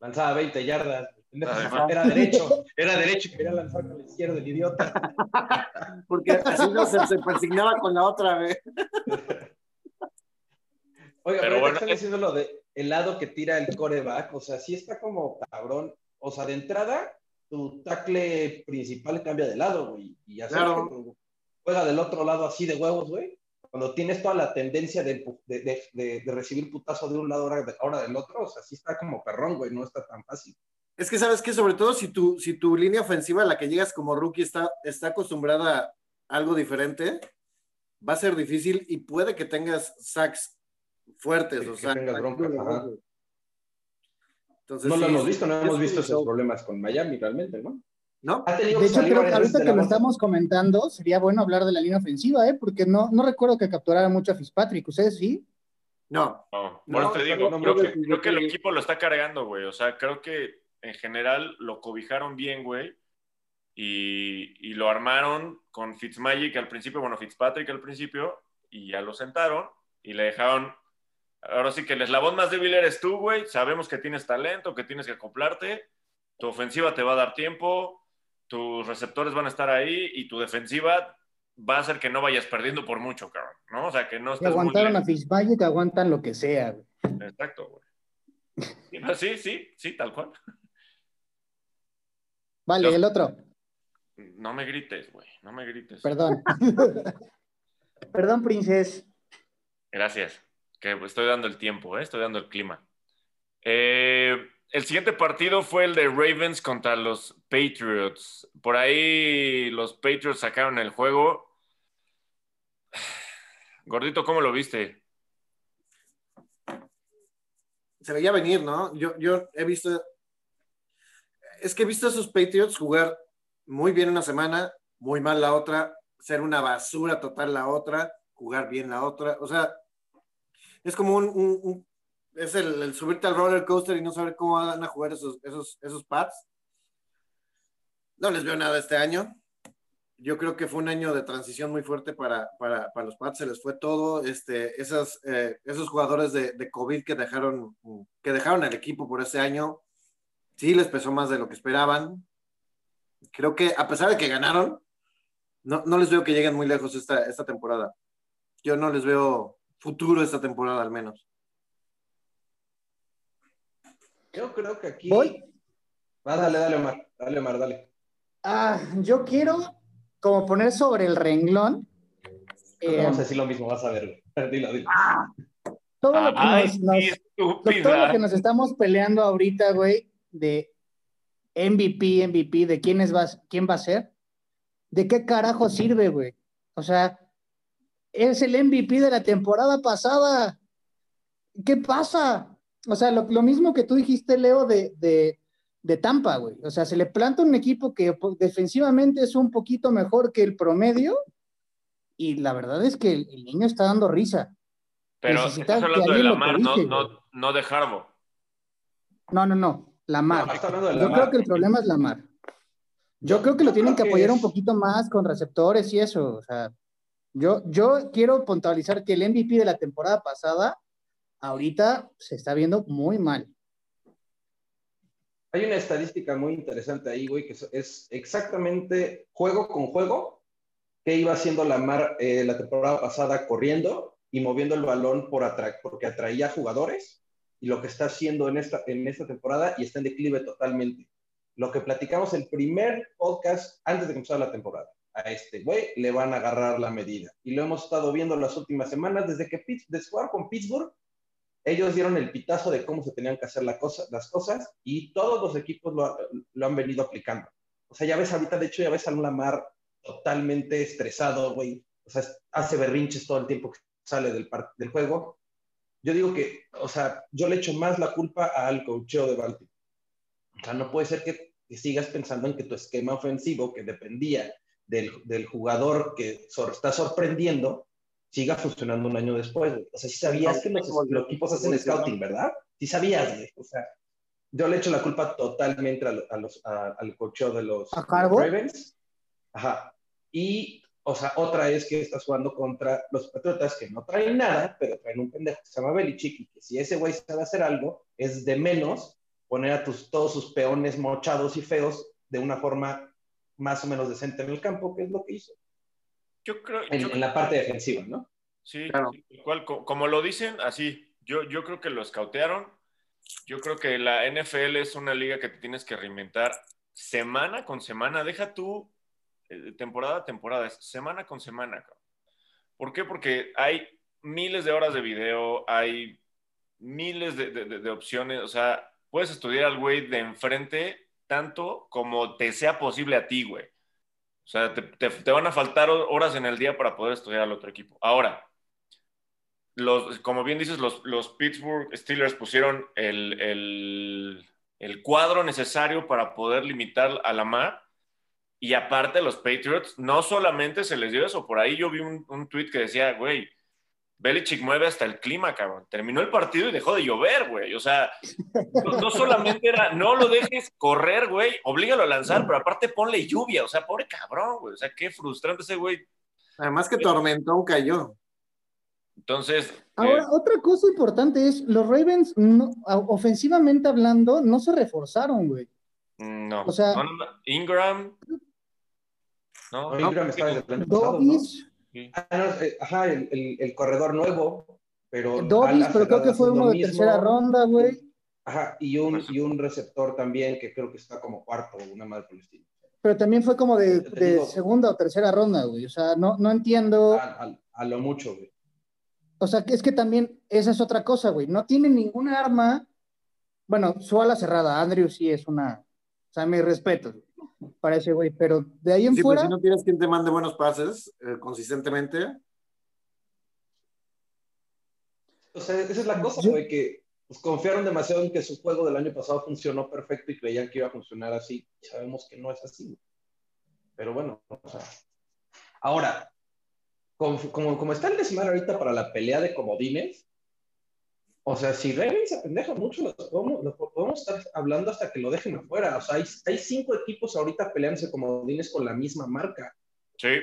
lanzaba 20 yardas. Ajá. Era derecho, era derecho, quería lanzar con la izquierda, el idiota. Porque así no se, se persignaba con la otra, güey. Oiga, Pero pero, bueno, están es- diciendo lo de el lado que tira el coreback, o sea, sí está como cabrón. O sea, de entrada, tu tackle principal cambia de lado, güey. Y Claro. que juega del otro lado así de huevos, güey. Cuando tienes toda la tendencia de, de, de- de- de recibir putazo de un lado ahora, de- ahora del otro, o sea, sí está como perrón, güey, no está tan fácil. Es que sabes que sobre todo si tu, si tu línea ofensiva a la que llegas como rookie está, está acostumbrada a algo diferente, va a ser difícil y puede que tengas sacks fuertes. Que- o que sea, tengas broncas, ajá. Entonces, no lo hemos visto, no hemos visto esos problemas con Miami realmente, ¿no? ¿No? De hecho, creo que ahorita que lo estamos comentando, sería bueno hablar de la línea ofensiva, ¿eh? Porque no, no recuerdo que capturara mucho a Fitzpatrick, ¿ustedes sí? No. No, te digo, no, creo, que, creo que el equipo lo está cargando, güey. O sea, creo que en general lo cobijaron bien, güey. Y, y lo armaron con Fitzmagic al principio, bueno, Fitzpatrick al principio, y ya lo sentaron y le dejaron. Ahora sí que el eslabón más débil eres tú, güey. Sabemos que tienes talento, que tienes que acoplarte. Tu ofensiva te va a dar tiempo, tus receptores van a estar ahí y tu defensiva va a hacer que no vayas perdiendo por mucho, cabrón. ¿No? O sea, que no estés muy aguantaron a Fitzmagic, aguantan lo que sea, güey. Exacto, güey. Sí, sí, sí, tal cual. Vale, Yo- el otro. No me grites, güey. No me grites. Perdón. Perdón, princes. Gracias. Que estoy dando el tiempo, ¿eh? estoy dando el clima. Eh, el siguiente partido fue el de Ravens contra los Patriots. Por ahí los Patriots sacaron el juego. Gordito, ¿cómo lo viste? Se veía venir, ¿no? Yo, yo he visto. Es que he visto a esos Patriots jugar muy bien una semana, muy mal la otra, ser una basura total la otra, jugar bien la otra. O sea, es como un. es el, el subirte al roller coaster y no saber cómo van a jugar esos, esos, esos pads. No les veo nada este año. Yo creo que fue un año de transición muy fuerte para, para, para los Pats, se les fue todo. Este, esas, eh, esos jugadores de, de COVID que dejaron, que dejaron el equipo por ese año, sí les pesó más de lo que esperaban. Creo que a pesar de que ganaron, no, no les veo que lleguen muy lejos esta, esta temporada. Yo no les veo futuro esta temporada al menos. Yo creo que aquí. ¿Voy? Ah, dale, dale, Omar. Dale, Omar, dale. Ah, yo quiero como poner sobre el renglón eh, Vamos a decir lo mismo, vas a ver. güey. Dilo, dilo. todo lo que Ay, nos- nos, qué Lo- todo lo que nos estamos peleando ahorita, güey, de MVP, MVP, de quién, es va, quién va a ser, ¿de qué carajo sirve, güey? O sea, es el MVP de la temporada pasada. ¿Qué pasa? O sea, lo, lo mismo que tú dijiste, Leo, de, de, de Tampa, güey. O sea, se le planta un equipo que defensivamente es un poquito mejor que el promedio y la verdad es que el, el niño está dando risa. Pero necesita estás que hablando de Lamar, no, no, no de Harbaugh. No, no, no, Lamar. No, Yo creo que el problema es Lamar. Yo Yo- creo que lo tienen que apoyar un poquito más con receptores y eso. O sea, yo, yo quiero puntualizar que el MVP de la temporada pasada, ahorita se está viendo muy mal. Hay una estadística muy interesante ahí, güey, que es- exactamente juego con juego que iba haciendo la Mar eh, la temporada pasada corriendo y moviendo el balón por atra porque atraía jugadores y lo que está haciendo en esta, en esta temporada y está en declive totalmente. Lo que platicamos el primer podcast antes de comenzar la temporada. A este güey le van a agarrar la medida. Y lo hemos estado viendo las últimas semanas desde que desde jugar con Pittsburgh. Ellos dieron el pitazo de cómo se tenían que hacer la cosa, las cosas y todos los equipos lo, lo, han venido aplicando. O sea, ya ves ahorita, de hecho, ya ves a Lamar totalmente estresado, güey. O sea, hace berrinches todo el tiempo que sale del, del juego. Yo digo que, o sea, yo le echo más la culpa al cocheo de Baltimore. O sea, no puede ser que, sigas pensando en que tu esquema ofensivo, que dependía del, del jugador que está sorprendiendo, siga funcionando un año después. O sea, si sabías que los, equipos hacen scouting, ¿verdad? Si sabías, O sea, yo le echo la culpa totalmente a, los, al cocheo de los, Ravens. Ajá. Y o sea, otra es que estás jugando contra los Patriotas que no traen nada, pero traen un pendejo que se llama Belichick y que si ese güey sabe hacer algo, es de menos poner a tus, todos sus peones mochados y feos de una forma más o menos decente en el campo, que es lo que hizo. Yo creo. En, la parte defensiva, ¿no? Sí, claro. como lo dicen, así. Yo, yo creo que lo escautearon. Yo creo que la NFL es una liga que te tienes que reinventar semana con semana. Deja tú eh, temporada a temporada, es semana con semana. ¿Por qué? Porque hay miles de horas de video, hay miles de, opciones, o sea, puedes estudiar al güey de enfrente tanto como te sea posible a ti, güey. O sea, te, van a faltar horas en el día para poder estudiar al otro equipo. Ahora, los, como bien dices, los, los Pittsburgh Steelers pusieron el, el, el, cuadro necesario para poder limitar a la mar y aparte, los Patriots no solamente se les dio eso. Por ahí yo vi un, un tweet que decía, güey, Belichick mueve hasta el clima, cabrón. Terminó el partido y dejó de llover, güey. O sea, no, solamente era, no lo dejes correr, güey, oblígalo a lanzar, pero aparte ponle lluvia. O sea, pobre cabrón, güey. O sea, qué frustrante ese güey. Además que tormentón cayó. Entonces. Ahora, eh, otra cosa importante es, los Ravens, ofensivamente hablando, no se reforzaron, güey. No. O sea, Ingram, no, Ingram está desde pasado, ¿no? Ah, eh, ajá, el, el, corredor nuevo, pero... Dobbs, pero creo que fue uno de tercera ronda, güey. Ajá, y un, y un receptor también que creo que está como cuarto, una madre por el estilo. Pero también fue como de, de segunda o tercera ronda, güey. O sea, no, no entiendo... A, a, lo mucho, güey. O sea, que es que también esa es otra cosa, güey. No tiene ninguna arma. Bueno, su ala cerrada, Andrew sí es una. O sea, mi respeto. Para ese güey, pero de ahí en sí, pues, fuera. si no tienes quien te mande buenos pases eh, consistentemente. O sea, esa es la cosa, güey, que pues, confiaron demasiado en que su juego del año pasado funcionó perfecto y creían que iba a funcionar así. Sabemos que no es así. Pero bueno, o sea. Ahora, como, como, como está el desmadre ahorita para la pelea de comodines, o sea, si Ravens se apendeja mucho, lo podemos, estar hablando hasta que lo dejen afuera. O sea, hay, cinco equipos ahorita peleándose como dines con la misma marca. Sí.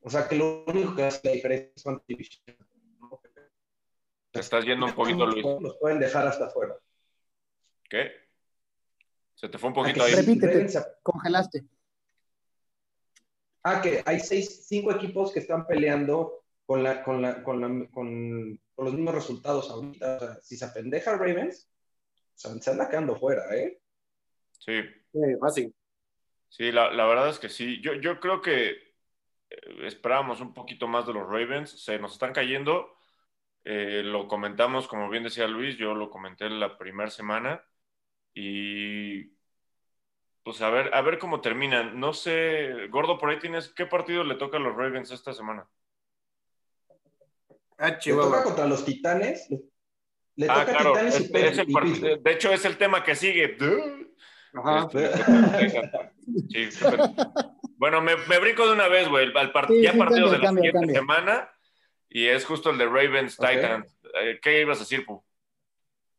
O sea, que lo único que hace la diferencia es cuánto Te estás yendo un poquito, Luis. Los pueden dejar hasta afuera. ¿Qué? Se te fue un poquito ahí. Repítete, congelaste. Ah, que hay seis, cinco equipos que están peleando con la, con la, con la, con con los mismos resultados ahorita. O sea, si se apendeja Ravens, se anda quedando fuera, ¿eh? Sí. Sí, fácil. Sí, la, la, verdad es que sí. Yo, yo creo que eh, esperábamos un poquito más de los Ravens. Se nos están cayendo. Eh, lo comentamos, como bien decía Luis, yo lo comenté la primera semana. Y pues a ver, a ver cómo terminan. No sé, Gordo, por ahí tienes, ¿qué partido le toca a los Ravens esta semana? Ah, le toca contra los Titanes. Le ah, toca Titanes y, De hecho, es el tema que sigue. Ajá. bueno, me, me, brinco de una vez, güey. Al ya partido de la siguiente semana. Y es justo el de Ravens Titans. Eh, ¿Qué ibas a decir, Pu?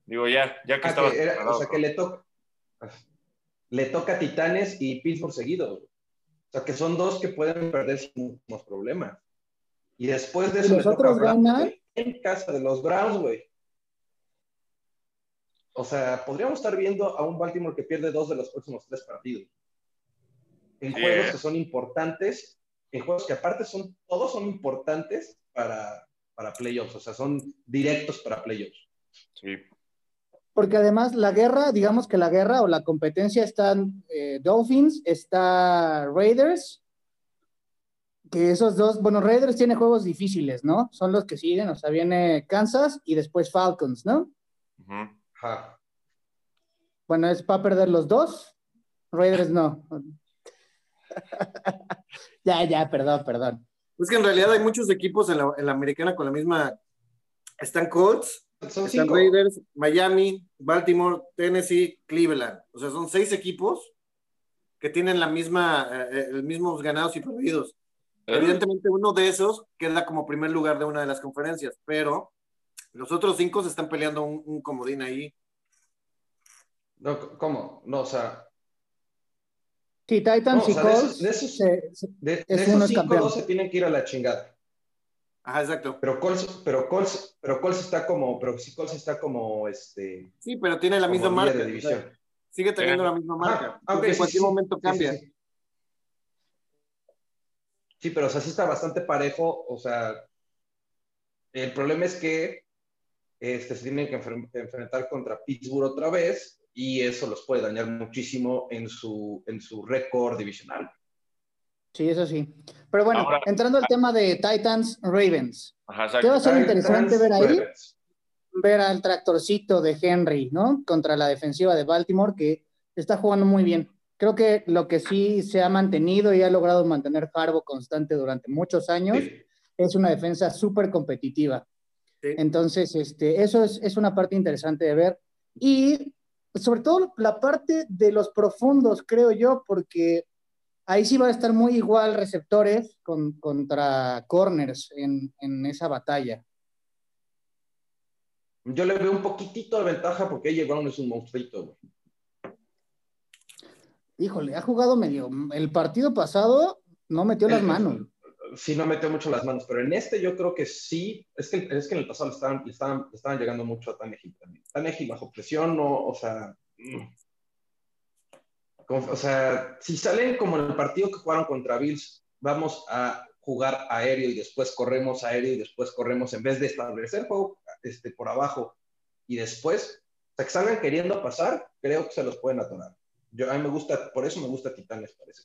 Digo, ya, ya que ah, estaba. o sea, que le toca. Le toca Titanes y Pittsburgh seguido. O sea, que son dos que pueden perder sin problemas. Y después de eso toca ganan? en casa de los Browns, güey. O sea, podríamos estar viendo a un Baltimore que pierde dos de los próximos tres partidos. En juegos que son importantes, en juegos que aparte son, todos son importantes para, para playoffs, o sea, son directos para playoffs. Sí. Porque además la guerra, digamos que la guerra o la competencia están eh, Dolphins, está Raiders, que esos dos, bueno, Raiders tiene juegos difíciles, ¿no? Son los que siguen, o sea, viene Kansas y después Falcons, ¿no? Bueno, es para perder los dos, Raiders no. ya, ya, perdón, perdón. Es que en realidad hay muchos equipos en la, en la americana con la misma. Están Colts, están cinco. Raiders, Miami, Baltimore, Tennessee, Cleveland. O sea, son seis equipos que tienen la misma, eh, eh, el mismos ganados y perdidos. Evidentemente, uno de esos queda como primer lugar de una de las conferencias, pero los otros cinco se están peleando un, un comodín ahí. No, ¿Cómo? No, o sea, Sí, Titans No, o y de Colts. esos- de esos- se- se- de, Es de uno esos es cinco, campeón. dos se tienen que ir a la chingada. Ajá, exacto. Pero Colts, pero Colts, pero Colts está como, pero si Colts está como, este, Sí, pero tiene la misma marca. de o división. sea, sigue teniendo Sí. la misma marca. Ah, en sí, cualquier sí. momento Sí, cambia. Sí, pero o sea, sí está bastante parejo. O sea, el problema es que este, se tienen que enfren- enfrentar contra Pittsburgh otra vez y eso los puede dañar muchísimo en su, en su récord divisional. Sí, eso sí. Pero bueno, Ahora- entrando al tema de Titans Ravens, Ajá, ¿qué va a ser interesante ver ahí? Ravens. Ver al tractorcito de Henry, ¿no? Contra la defensiva de Baltimore, que está jugando muy bien. Creo que lo que sí se ha mantenido y ha logrado mantener Harbaugh constante durante muchos años Sí. es una defensa súper competitiva. Sí. Entonces, este, eso es, es una parte interesante de ver. Y sobre todo la parte de los profundos, creo yo, porque ahí sí va a estar muy igual receptores con- contra corners en, en esa batalla. Yo le veo un poquitito de ventaja porque AJ Brown es un monstruito, güey. Híjole, ha jugado medio. El partido pasado no metió las manos. Sí, no metió mucho las manos, pero en este yo creo que sí. Es que, es que en el pasado le estaban, le estaban, le estaban llegando mucho a Tannehill también. Tannehill bajo presión, no, o sea. mm. Como- o sea, si salen como en el partido que jugaron contra Bills, vamos a jugar aéreo y después corremos aéreo y después corremos en vez de establecer juego este, por abajo y después, o sea, que salgan queriendo pasar, creo que se los pueden atorar. Yo, a mí me gusta, por eso me gusta Titanes, parece.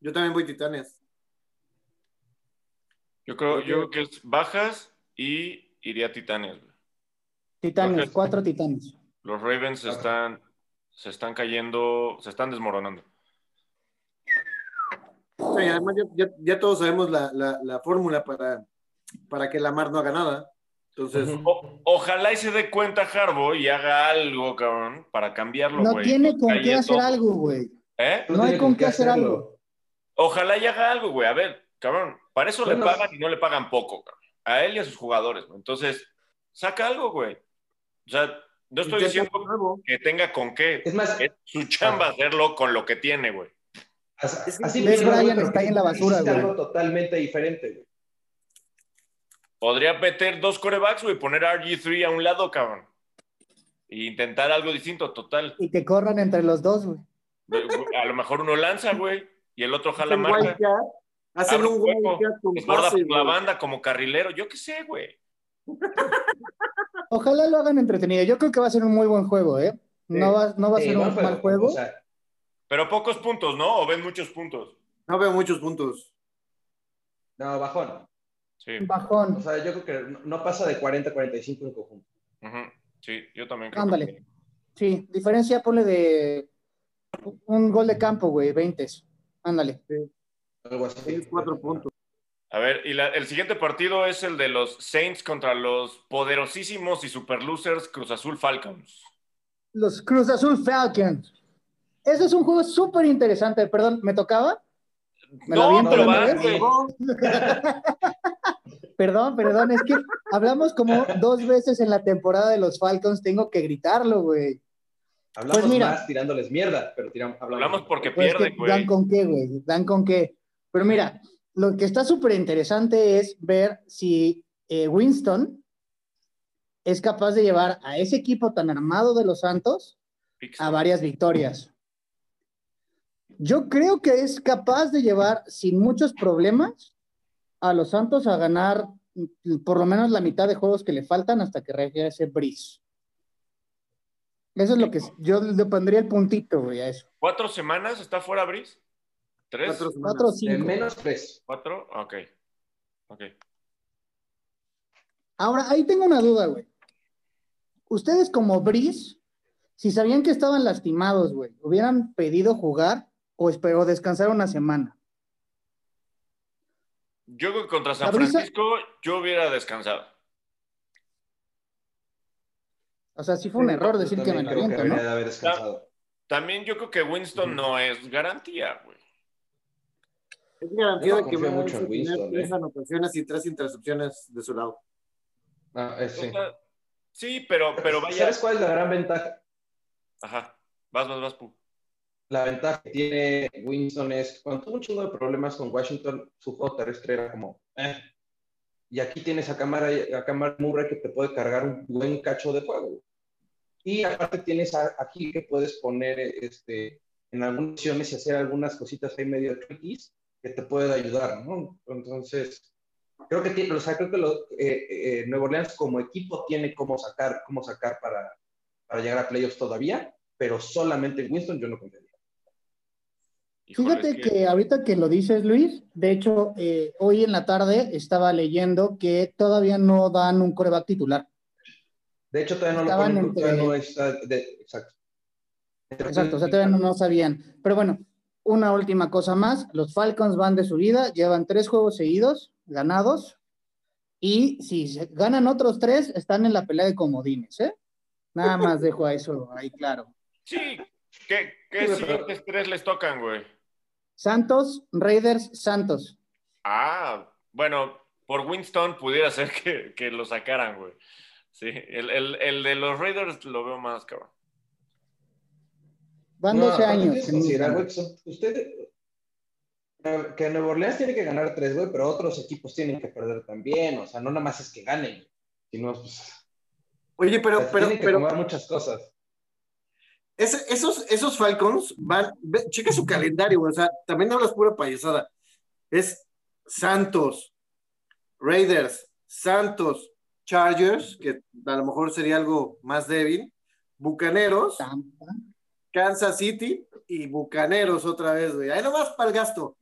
Yo también voy Titanes. Yo creo, yo creo que es bajas y iría a Titanes. Titanes, cuatro titanes. Los Ravens se están, se están cayendo, se están desmoronando. Sí, además ya, ya- ya todos sabemos la, la- la fórmula para, para que Lamar no haga nada. Entonces. O- ojalá y se dé cuenta Harbo y haga algo, cabrón, para cambiarlo, No güey. tiene con qué hacer algo, güey. ¿Eh? No hay tiene con qué hacer algo. Ojalá y haga algo, güey. A ver, cabrón, para eso Bueno. le pagan y no le pagan poco, cabrón. A él y a sus jugadores, güey. Entonces, saca algo, güey. O sea, no estoy diciendo nuevo. que tenga con qué. Es más, Es su chamba hacerlo con lo que tiene, güey. Así, Es que así mismo, Bryant pero está ahí en la basura, güey. algo totalmente diferente, güey. Podría meter dos corebacks, güey, poner a RG3 a un lado, cabrón. E intentar algo distinto, total. Y que corran entre los dos, güey. A lo mejor uno lanza, güey, y el otro jala marca. hacen un un hueco, wildcat con por la banda como carrilero. Yo qué sé, güey. Ojalá lo hagan entretenido. Yo creo que va a ser un muy buen juego, ¿eh? No va, no va a ser un mal juego. O sea, Pero pocos puntos, ¿no? ¿O ven muchos puntos? No veo muchos puntos. no, bajón. Sí. O Bajón. sea, yo creo que no, pasa de 40 a 45 en conjunto. Sí, yo también creo. Ándale. que- Sí, diferencia, ponle de un gol de campo, güey, 20. Ándale. Algo así. Cuatro puntos. A ver, y la- el siguiente partido es el de los Saints contra los poderosísimos y super losers Cruz Azul Falcons. Los Cruz Azul Falcons. Ese es un juego súper interesante. Perdón, ¿me tocaba? ¿Me la No, aviento pero güey. Perdón, perdón, es que hablamos como dos veces en la temporada de los Falcons. Tengo que gritarlo, güey. Hablamos Pues mira. más tirándoles mierda, pero tiramos, hablamos. Hablamos porque Pues pierden, dan güey. con qué, güey. Dan con qué. Pero mira, lo que está súper interesante es ver si eh, Winston es capaz de llevar a ese equipo tan armado de los Santos a varias victorias. Yo creo que es capaz de llevar sin muchos problemas a los Santos a ganar por lo menos la mitad de juegos que le faltan hasta que regrese Brice. Eso es lo que yo le pondría el puntito, güey, a eso. ¿Cuatro semanas está fuera Brice? ¿Tres? Cuatro, o cinco. En menos tres. ¿Cuatro? Ok. Ok. Ahora, ahí tengo una duda, güey. Ustedes como Brice, si sabían que estaban lastimados, güey, ¿hubieran pedido jugar o esperó descansar una semana? Yo creo que contra San Francisco yo hubiera descansado. O sea, sí fue un error decir que me que ¿no? De haber descansado. También yo creo que Winston no es garantía, güey. Es garantía de que va mucho a Winston, tres ¿eh? anotaciones y tres intercepciones de su lado. Ah, eh, sí. O sea, sí, pero, pero vaya. ¿Sabes cuál es la gran ventaja? Ajá. Vas, vas, vas, Pu. La ventaja que tiene Winston es que cuando tuvo un chingo de problemas con Washington, su juego terrestre era como, eh. Y aquí tienes a Camara, a Camara Murray que te puede cargar un buen cacho de juego. Y aparte tienes a, aquí que puedes poner este, en algunas opciones y hacer algunas cositas ahí medio trickies que te pueden ayudar, ¿no? Entonces, creo que, tiene, o sea, creo que lo, eh, eh, Nuevo Orleans como equipo tiene cómo sacar, cómo sacar para, para llegar a playoffs todavía, pero solamente en Winston yo no confiaría. Híjole, Fíjate que... ahorita que lo dices, Luis, de hecho, eh, hoy en la tarde estaba leyendo que todavía no dan un coreback titular. De hecho, todavía no Estaban lo ponen, entre- todavía no está, de- exacto. Exacto, o sea, todavía no, no sabían. Pero bueno, una última cosa más. Los Falcons van de subida, llevan tres juegos seguidos, ganados. Y si ganan otros tres, están en la pelea de comodines, ¿eh? Nada más dejo a eso ahí claro. Sí, ¿qué, qué Sí, pero- siguientes tres les tocan, güey? Santos, Raiders, Santos. Ah, bueno, por Winston pudiera ser que, que lo sacaran, güey. Sí, el, el, el de los Raiders lo veo más, cabrón. Van No, 12 aparte años. que en considerar, Michigan. güey, que son- usted, que Nueva Orleans tiene que ganar tres, güey, pero otros equipos tienen que perder también. O sea, no nada más es que ganen, sino pues, Oye, pero, o sea, pero, que pero tomar muchas cosas. Ese- esos, esos Falcons van, ve- checa su calendario, o sea, también no hablas pura payasada. Es Santos, Raiders, Santos, Chargers, que a lo mejor sería algo más débil, Bucaneros, Tampa. Kansas City y Bucaneros otra vez, güey. Ahí nomás para el gasto.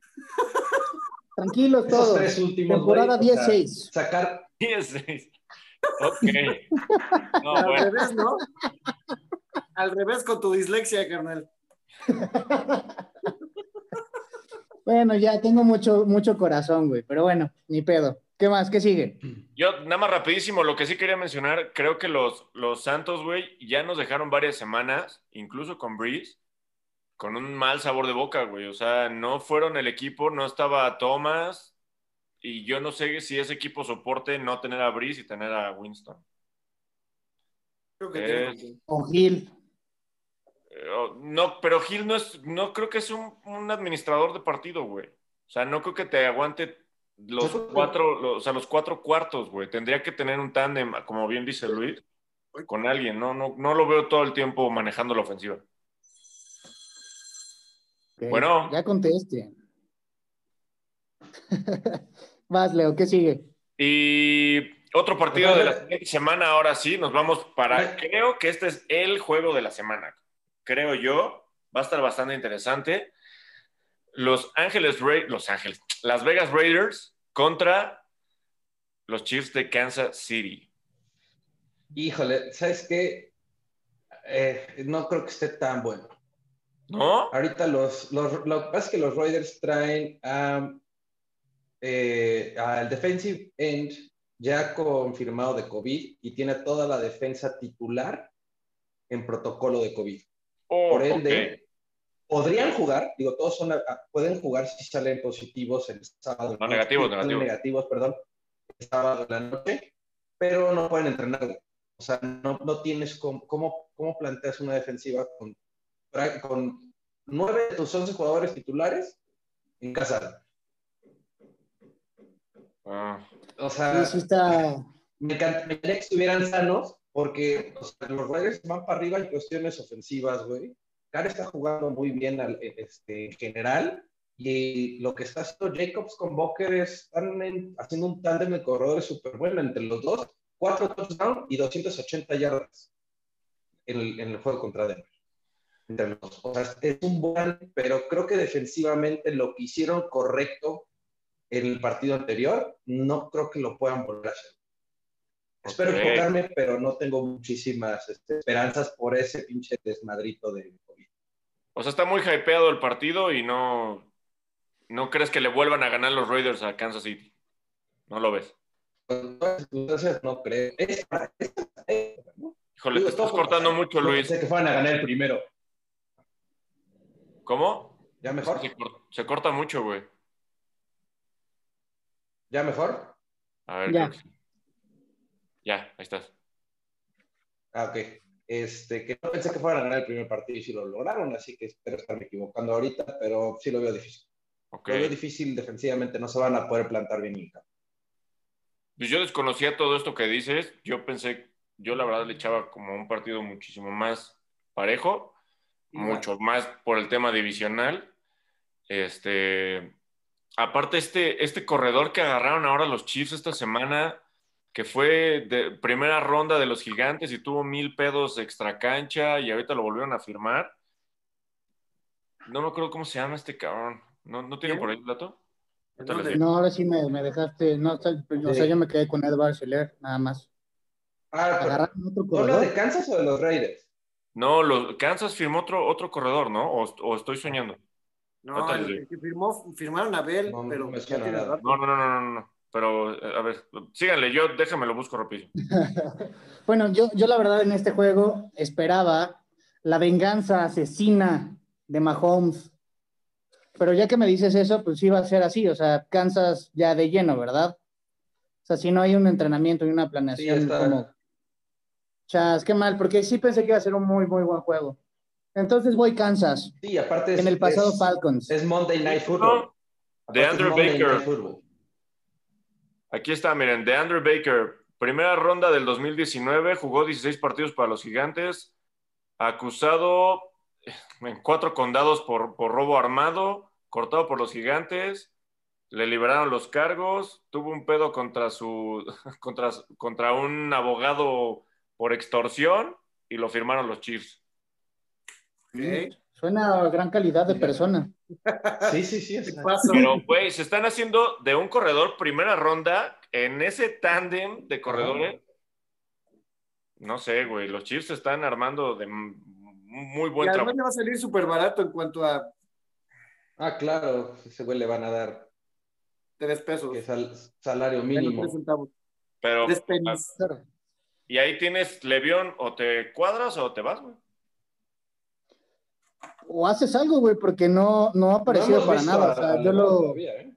Tranquilos Esos todos. tres últimos, Temporada güey, o sea, 16. sacar, 16. Ok. No, bueno. Al revés con tu dislexia, carnal. Bueno, ya tengo mucho, mucho corazón, güey. Pero bueno, ni pedo. ¿Qué más? ¿Qué sigue? Yo, nada más rapidísimo, lo que sí quería mencionar, creo que los, los Santos, güey, ya nos dejaron varias semanas, incluso con Breeze, con un mal sabor de boca, güey. O sea, no fueron el equipo, no estaba Thomas, y yo no sé si ese equipo soporte no tener a Breeze y tener a Winston. Creo que tiene razón. O Gil. No, pero Gil no es, no creo que es un, un administrador de partido, güey. O sea, no creo que te aguante los cuatro, los- o sea, los cuatro cuartos, güey. Tendría que tener un tándem, como bien dice Luis, con alguien. No, no, no lo veo todo el tiempo manejando la ofensiva. Bueno. Ya conteste. Vas, Leo, ¿qué sigue? Y otro partido de la siguiente semana, ahora sí, nos vamos para. Creo que este es el juego de la semana. Creo yo. Va a estar bastante interesante. Los Ángeles Ra- Los Ángeles, Las Vegas Raiders contra los Chiefs de Kansas City. híjole, ¿sabes qué? Eh, no creo que esté tan bueno. ¿No? Ahorita los, los, lo que pasa es que los Raiders traen a, eh, al defensive end ya confirmado de COVID y tiene toda la defensa titular en protocolo de COVID. Oh, Por ende, ok. podrían jugar, digo, todos son, a- pueden jugar si salen positivos el sábado. No, negativos, negativos. negativos, perdón, el sábado en la noche, pero no pueden entrenar. O sea, no, no tienes cómo, cómo, cómo planteas una defensiva con, con nueve de tus once jugadores titulares en casa. Ah, O sea, Sí, sí está. me encantaría que estuvieran sanos porque o sea, los Raiders van para arriba en cuestiones ofensivas, güey. Cara está jugando muy bien al- este, en general Y lo que está haciendo Jacobs con Booker es, están haciendo un tándem de corredores súper bueno entre los dos, cuatro touchdowns y 280 yardas en el, en el juego contra Denver. Entre los dos. O sea, es un buen, pero creo que defensivamente lo que hicieron correcto en el partido anterior, no creo que lo puedan volver a hacer. Espero equivocarme, pero no tengo muchísimas este, esperanzas por ese pinche desmadrito de COVID. O sea, está muy hypeado el partido y no, no crees que le vuelvan a ganar los Raiders a Kansas City. No lo ves. No creo. Es, es- es- ¿no? Híjole, te estás cortando mucho, Luis. pensé que fueran a ganar el primero. ¿Cómo? ¿Ya mejor? Se, cor- se corta mucho, güey. ¿Ya mejor? A ver, Ya. creo que sí. Ya, ahí estás. Ah, ok. Este, que no pensé que fueran a ganar el primer partido y sí lo lograron, así que espero estarme equivocando ahorita, pero sí lo veo difícil. Ok. Lo veo difícil defensivamente, no se van a poder plantar bien. Pues yo desconocía todo esto que dices. Yo pensé, yo la verdad le echaba como un partido muchísimo más parejo, mucho más por el tema divisional. Este, aparte este, este corredor que agarraron ahora los Chiefs esta semana, que fue de primera ronda de los gigantes y tuvo mil pedos extra cancha y ahorita lo volvieron a firmar. No me acuerdo cómo se llama este cabrón. ¿No, no ¿Quién? por ahí el dato? No, ahora sí me, me dejaste. No, o sea, o sea, Sí. yo me quedé con Ed Barceler, nada más. Ah, pero, Agarraron otro ¿no habla de corredor. Kansas o de los Raiders? No, los, Kansas firmó otro, otro corredor, ¿no? O, o estoy soñando. No, el, que firmó, firmaron a Bell, No, pero tiene no, no, no, no, no. Pero, eh, a ver, síganle, yo déjame lo busco rapidísimo. Bueno, yo, yo la verdad en este juego esperaba la venganza asesina de Mahomes. Pero ya que me dices eso, pues sí va a ser así. O sea, Kansas ya de lleno, ¿verdad? O sea, si no hay un entrenamiento y una planeación Sí, como... Chas, qué mal, porque sí pensé que iba a ser un muy, muy buen juego. Entonces voy Kansas. Sí, aparte es, En el pasado es, Falcons. es Monday Night Football. De Andrew Baker. Aquí está, miren, de Andrew Baker. Primera ronda del 2019, jugó 16 partidos para los gigantes, acusado en cuatro condados por, por robo armado, cortado por los gigantes, le liberaron los cargos, tuvo un pedo contra su contra, contra un abogado por extorsión y lo firmaron los Chiefs. Ok. Suena a gran calidad de persona. Sí, sí, sí. es-. Pero, güey, se están haciendo de un corredor primera ronda en ese tándem de corredores. No sé, güey, los Chiefs se están armando de muy Y buen además trabajo. le va a salir súper barato en cuanto a Ah, claro, ese güey le van a dar tres pesos. que sal- salario mínimo. tres centavos. Pero, Tres. Claro. y ahí tienes Levión, o te cuadras o te vas, güey. O haces algo, güey, porque no, no ha aparecido para nada. a- O sea, yo lo. todavía, ¿eh?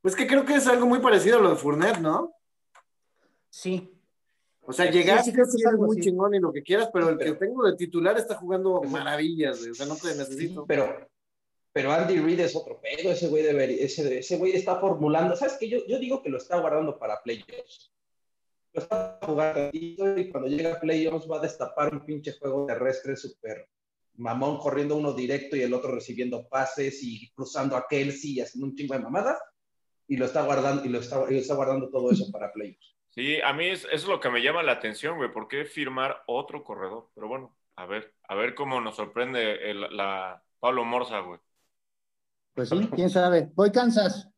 Pues que creo que es algo muy parecido a lo de Fournette, ¿no? Sí. O sea, Sí, llegaste, sí, sí, creo que es algo muy así. chingón y lo que quieras, pero el que tengo de titular está jugando maravillas, güey. O sea, no te necesito. Pero, pero Andy Reid es otro pedo, ese güey debería, ese, ese güey está formulando, ¿sabes qué? Yo, yo digo que lo está guardando para playoffs. Lo está jugando y cuando llega a playoffs va a destapar un pinche juego terrestre súper mamón, corriendo uno directo y el otro recibiendo pases y cruzando a Kelsey y haciendo un chingo de mamadas. Y lo está guardando, y lo está, y lo está guardando todo eso para playoffs. Sí, a mí es, eso es lo que me llama la atención, güey. ¿Por qué firmar otro corredor? Pero bueno, a ver, a ver cómo nos sorprende el- la Pablo Morza, güey. Pues sí, quién sabe. Voy Kansas.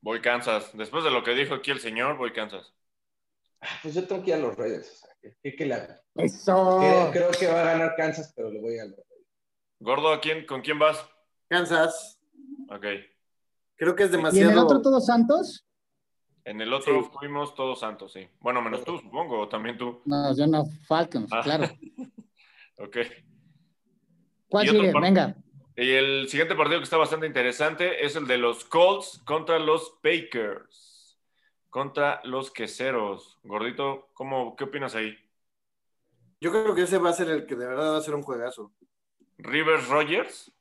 Voy Kansas. Después de lo que dijo aquí el señor, voy Kansas. Pues yo tengo que ir a los Raiders. Eso. Creo, creo que va a ganar Kansas, pero le voy a Raiders. Gordo, ¿a quién, ¿con quién vas? Kansas, Ok. creo que es ¿Y en demasiado. el otro todos santos? En el otro Sí. fuimos todos santos, sí. Bueno, menos tú, supongo, o también tú. No, yo no, Falcons, Ah. claro. Ok. ¿Cuál sigue? Venga. Y el siguiente partido que está bastante interesante es el de los Colts contra los Bakers. Contra los Queseros. Gordito, ¿cómo, ¿qué opinas ahí? Yo creo que ese va a ser el que de verdad va a ser un juegazo. ¿Rivers Rogers?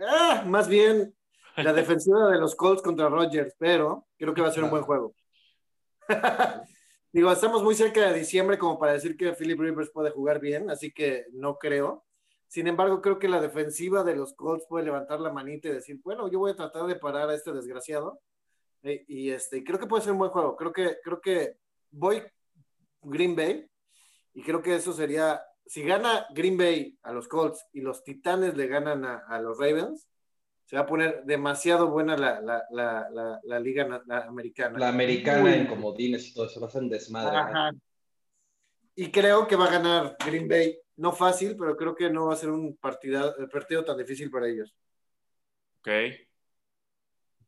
Ah, más bien la defensiva de los Colts contra Rodgers, pero creo que va a ser un buen juego. Digo, estamos muy cerca de diciembre como para decir que Philip Rivers puede jugar bien, así que no creo. Sin embargo, creo que la defensiva de los Colts puede levantar la manita y decir, bueno, yo voy a tratar de parar a este desgraciado. Y, y este, creo que puede ser un buen juego. Creo que, creo que voy Green Bay y creo que eso sería, si gana Green Bay a los Colts y los Titanes le ganan a, a los Ravens, se va a poner demasiado buena la, la, la, la liga americana. La americana en comodines y todo eso, va a ser un desmadre. Ajá. Y creo que va a ganar Green Bay. No fácil, pero creo que no va a ser un partida, partido tan difícil para ellos. Ok.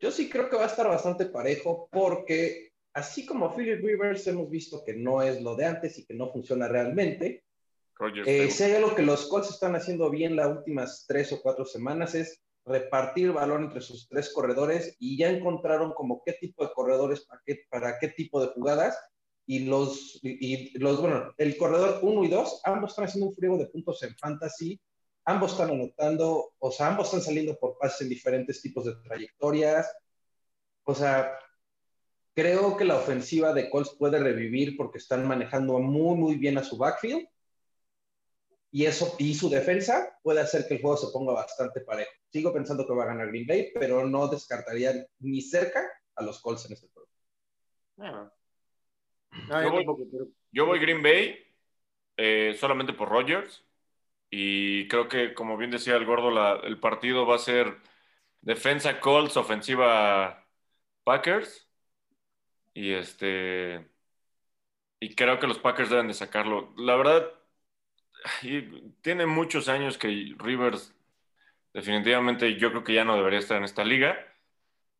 Yo sí creo que va a estar bastante parejo porque así como Philip Rivers hemos visto que no es lo de antes y que no funciona realmente, eh, si hay algo que los Colts están haciendo bien las últimas tres o cuatro semanas es repartir el balón entre sus tres corredores y ya encontraron como qué tipo de corredores para qué, para qué tipo de jugadas y los, y los, bueno, el corredor 1 y 2, ambos están haciendo un friego de puntos en fantasy, ambos están anotando, o sea, ambos están saliendo por pases en diferentes tipos de trayectorias, o sea, creo que la ofensiva de Colts puede revivir porque están manejando muy, muy bien a su backfield, y eso, y su defensa puede hacer que el juego se ponga bastante parejo. Sigo pensando que va a ganar Green Bay, pero no descartaría ni cerca a los Colts en este juego. Ah. yo, voy, Green Bay eh, solamente por Rogers. Y creo que, como bien decía el gordo, el partido va a ser defensa Colts, ofensiva Packers. Y este. Y creo que los Packers deben de sacarlo. La verdad, tiene muchos años que Rivers definitivamente yo creo que ya no debería estar en esta liga.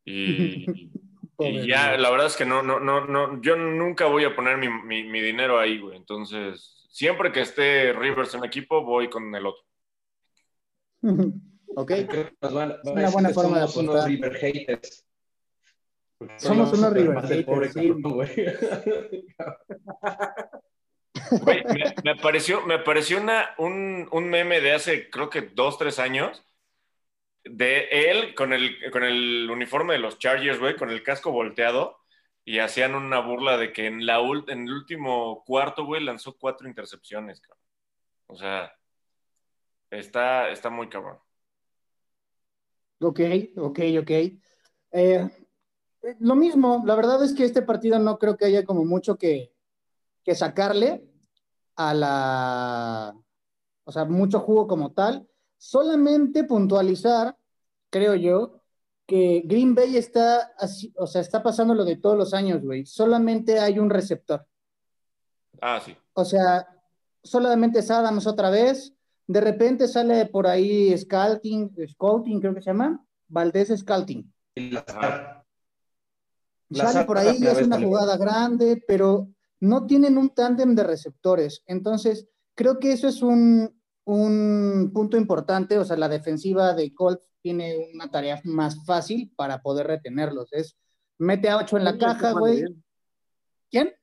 Y, ya, la verdad es que no, no, no, no, yo nunca voy a poner mi, dinero ahí, güey. Entonces, siempre que esté Rivers en equipo, voy con el otro. ok. es una buena forma de apuntar. River haters. Somos unos River haters. me, pareció, me pareció una, un, un, meme de hace, creo que dos, tres años, de él con el, con el uniforme de los Chargers, güey, con el casco volteado, y hacían una burla de que en, la, en el último cuarto, güey, lanzó cuatro intercepciones, cabrón. O sea, está, está muy cabrón. Ok, ok, ok. Eh, lo mismo, la verdad es que este partido no creo que haya como mucho que, que sacarle a la, o sea, mucho jugo como tal. Solamente puntualizar, creo yo, que Green Bay está así, o sea, está pasando lo de todos los años, güey. Solamente hay un receptor. Ah, sí. O sea, solamente es Adams otra vez. De repente sale por ahí Scouting, Scouting creo que se llama, Valdés Scouting. Sale por ahí, es una jugada grande, pero no tienen un tándem de receptores. Entonces, creo que eso es un, punto importante. O sea, la defensiva de Colts tiene una tarea más fácil para poder retenerlos. Es mete a ocho en la caja, güey. ¿Quién?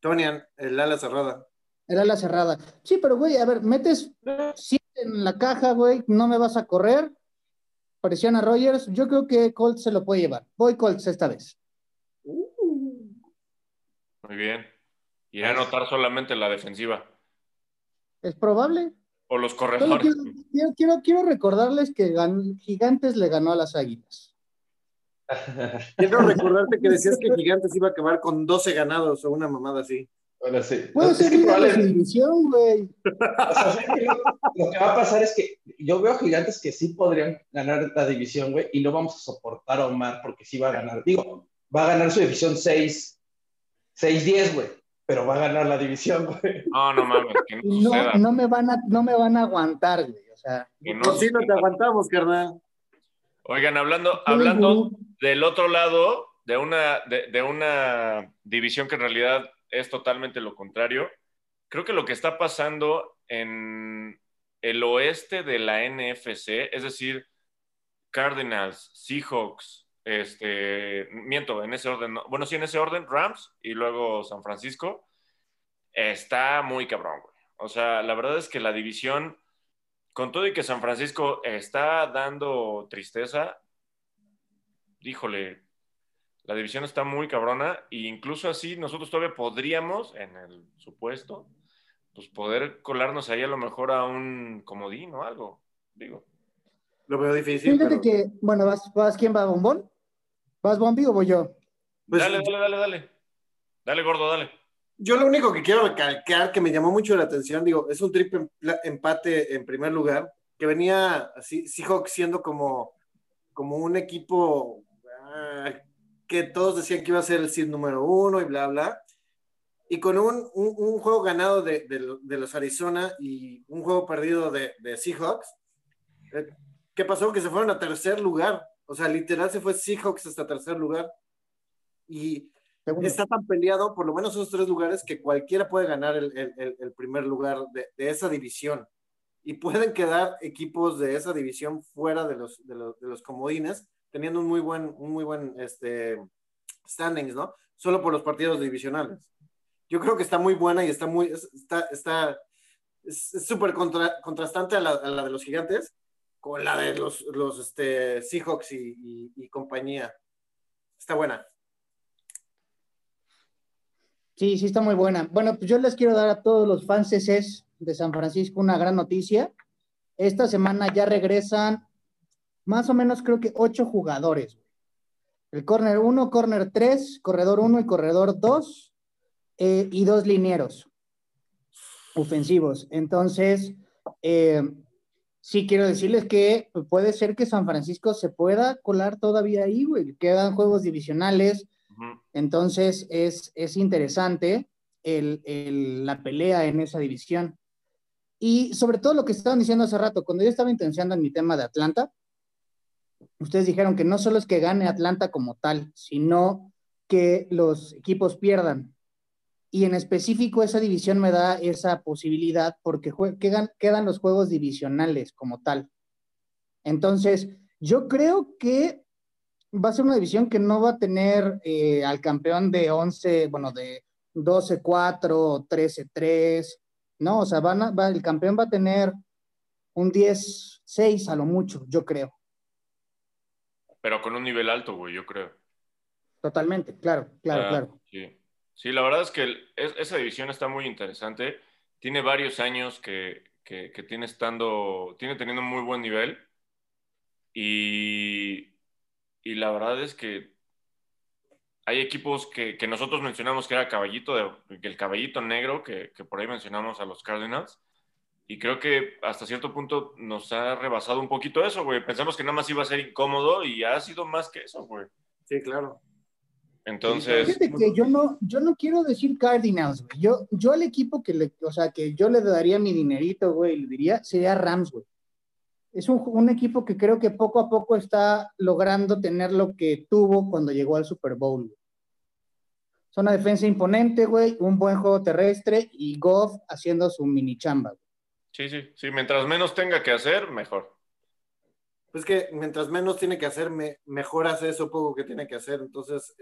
Tonian, el ala cerrada. El ala cerrada. Sí, pero güey, a ver, metes siete en la caja, güey, no me vas a correr. Presiona a Rogers. Yo creo que Colts se lo puede llevar. Voy Colts esta vez. Muy bien. Irá a anotar solamente la defensiva. Es probable. O los corredores. Quiero, quiero, recordarles que Gigantes le ganó a las Águilas. quiero recordarte que decías que Gigantes iba a acabar con 12 ganados o una mamada así. Bueno, sí. Puede ser que la división, güey. lo que va a pasar es que yo veo gigantes que sí podrían ganar la división, güey, y no vamos a soportar a Omar porque sí va a ganar. Digo, va a ganar su división 6, 6-10, güey pero va a ganar la división, güey. No, no mames, que no, no, me van a, no me van a aguantar, güey. O sea, no, sí no te aguantamos, carnal. Oigan, hablando, hablando del otro lado, de una, de, una división que en realidad es totalmente lo contrario, creo que lo que está pasando en el oeste de la NFC, es decir, Cardinals, Seahawks, este, miento, en ese orden, bueno, sí, en ese orden, Rams y luego San Francisco, está muy cabrón, güey. O sea, la verdad es que la división, con todo y que San Francisco está dando tristeza, híjole, la división está muy cabrona e incluso así nosotros todavía podríamos, en el supuesto, pues poder colarnos ahí a lo mejor a un comodín o algo, digo. Lo veo difícil. Fíjate que, bueno, ¿vas, vas, ¿quién va? ¿Bombón? ¿Vas Bombi o voy yo? Pues, dale, dale, dale, dale. Dale, gordo, dale. Yo lo único que quiero recalcar, que me llamó mucho la atención, digo, es un triple empate en primer lugar, que venía así, Seahawks siendo como, como un equipo ah, que todos decían que iba a ser el seed número uno y bla, bla. Y con un, un, un juego ganado de, de, de, los Arizona y un juego perdido de, de Seahawks, eh, ¿qué pasó? Que se fueron a tercer lugar. O sea, literal se fue Seahawks hasta tercer lugar. Y Según está tan peleado, por lo menos esos tres lugares, que cualquiera puede ganar el, el, el primer lugar de, de, esa división. Y pueden quedar equipos de esa división fuera de los, de los, de los comodines, teniendo un muy buen, un muy buen este, standings, ¿no? Solo por los partidos divisionales. Yo creo que está muy buena y está muy, está, está, es súper contra, contrastante a la, a la, de los gigantes con la de los, los este, Seahawks y compañía. Está buena. Sí, sí está muy buena. Bueno, pues yo les quiero dar a todos los fans de San Francisco una gran noticia. Esta semana ya regresan más o menos creo que ocho jugadores. El corner 1, corner 3, corredor 1 y corredor 2 eh, y dos linieros ofensivos. Entonces, eh, sí quiero decirles que puede ser que San Francisco se pueda colar todavía ahí, güey. Quedan juegos divisionales. Entonces es, es interesante el, el, la pelea en esa división. Y sobre todo lo que estaban diciendo hace rato, cuando yo estaba intencionando en mi tema de Atlanta, ustedes dijeron que no solo es que gane Atlanta como tal, sino que los equipos pierdan. Y en específico esa división me da esa posibilidad porque quedan, quedan los juegos divisionales como tal. Entonces, yo creo que va a ser una división que no va a tener eh, al campeón de 11, bueno, de 12-4, 13-3, ¿no? O sea, van a, va, el campeón va a tener un 10-6 a lo mucho, yo creo. Pero con un nivel alto, güey, yo creo. Totalmente, claro, claro, ah, claro. Sí. Sí. la verdad es que esa división está muy interesante. Tiene varios años que, que, que tiene estando, tiene teniendo muy buen nivel. Y, y la verdad es que hay equipos que, que, nosotros mencionamos que era caballito, de, el caballito negro, que, que, por ahí mencionamos a los Cardinals. Y creo que hasta cierto punto nos ha rebasado un poquito eso, güey. Pensamos que nada más iba a ser incómodo y ha sido más que eso, güey. Sí, claro. Entonces. Fíjate que yo no, yo no quiero decir Cardinals, güey. Yo, yo al equipo que le, o sea, que yo le daría mi dinerito, güey, le diría, sería Rams, güey es un, un, equipo que creo que poco a poco está logrando tener lo que tuvo cuando llegó al Super Bowl. Es una defensa imponente, güey, un buen juego terrestre y Goff haciendo su mini chamba. Sí, sí, sí, mientras menos tenga que hacer, mejor. Pues que mientras menos tiene que hacer, me, mejor hace eso poco que tiene que hacer. Entonces,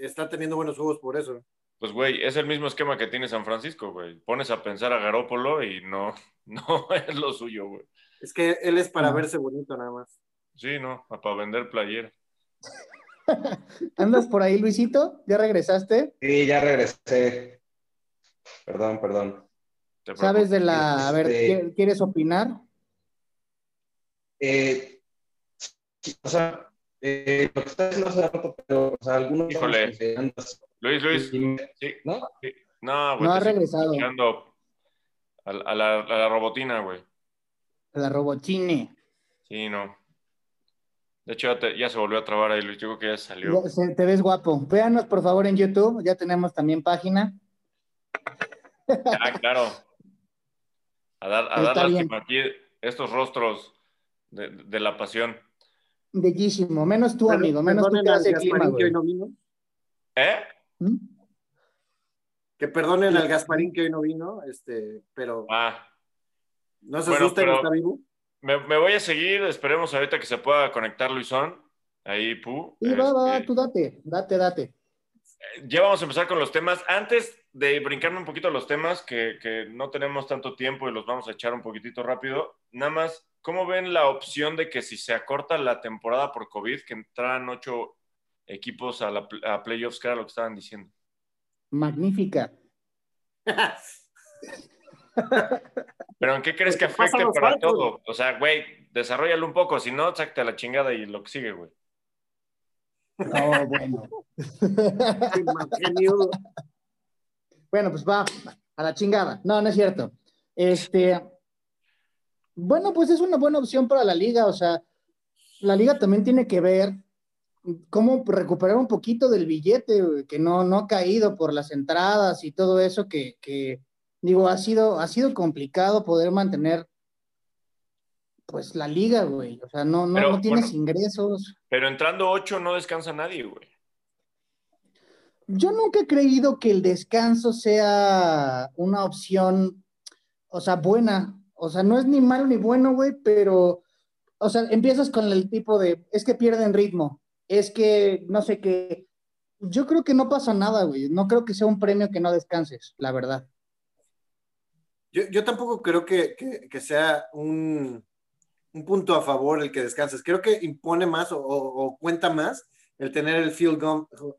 está teniendo buenos juegos por eso. Pues, güey, es el mismo esquema que tiene San Francisco, güey. Pones a pensar a Garópolo y no, no es lo suyo, güey. Es que él es para verse bonito nada más. Sí, no, para vender playera. ¿Andas por ahí, Luisito? ¿Ya regresaste? Sí, ya regresé. Perdón, perdón. ¿Sabes de la... A ver, este... ¿quieres opinar? Eh, o sea, eh, lo que está diciendo hace rato, pero o sea, algunos... Híjole. Andas... Luis, Luis. Sí. ¿No? Sí. No, güey. No ha regresado. A, a, la, a la robotina, güey. La robotine. Sí, no. De hecho, ya, te, ya, se volvió a trabar ahí, Luis. Yo creo que ya salió. Ya, te ves guapo. Véanos, por favor, en YouTube. Ya tenemos también página. Ah, claro. A dar, a dar lástima aquí estos rostros de, de, la pasión. Bellísimo. Menos tú, pero, amigo. Menos tú que hace clima, que hoy no vino. ¿Eh? ¿Mm? Que perdonen al Gasparín que hoy no vino, este, pero... Ah. No se bueno, asusten, está vivo. Me, me, voy a seguir, esperemos ahorita que se pueda conectar Luisón. Ahí, Pu. Sí, este, va, va, tú date, date, date. Ya vamos a empezar con los temas. Antes de brincarme un poquito los temas, que, que no tenemos tanto tiempo y los vamos a echar un poquitito rápido, nada más, ¿cómo ven la opción de que si se acorta la temporada por COVID, que entraran ocho equipos a, la, a playoffs, que era lo que estaban diciendo? Magnífica. Pero ¿en qué crees que afecte para todo? O sea, güey, desarrollalo un poco, si no, sácate a la chingada y lo que sigue, güey. No, bueno. bueno, pues va a la chingada. No, no es cierto. Este, bueno, pues es una buena opción para la liga. O sea, la liga también tiene que ver cómo recuperar un poquito del billete que no, no ha caído por las entradas y todo eso que, que digo, ha sido, ha sido complicado poder mantener pues la liga, güey. O sea, no, no, tienes ingresos. Pero entrando ocho no descansa nadie, güey. Yo nunca he creído que el descanso sea una opción, o sea, buena. O sea, no es ni malo ni bueno, güey, pero, o sea, empiezas con el tipo de, es que pierden ritmo, es que no sé qué. Yo creo que no pasa nada, güey. No creo que sea un premio que no descanses, la verdad. Yo, tampoco creo que sea un, un punto a favor el que descanses. Creo que impone más o, cuenta más el tener el field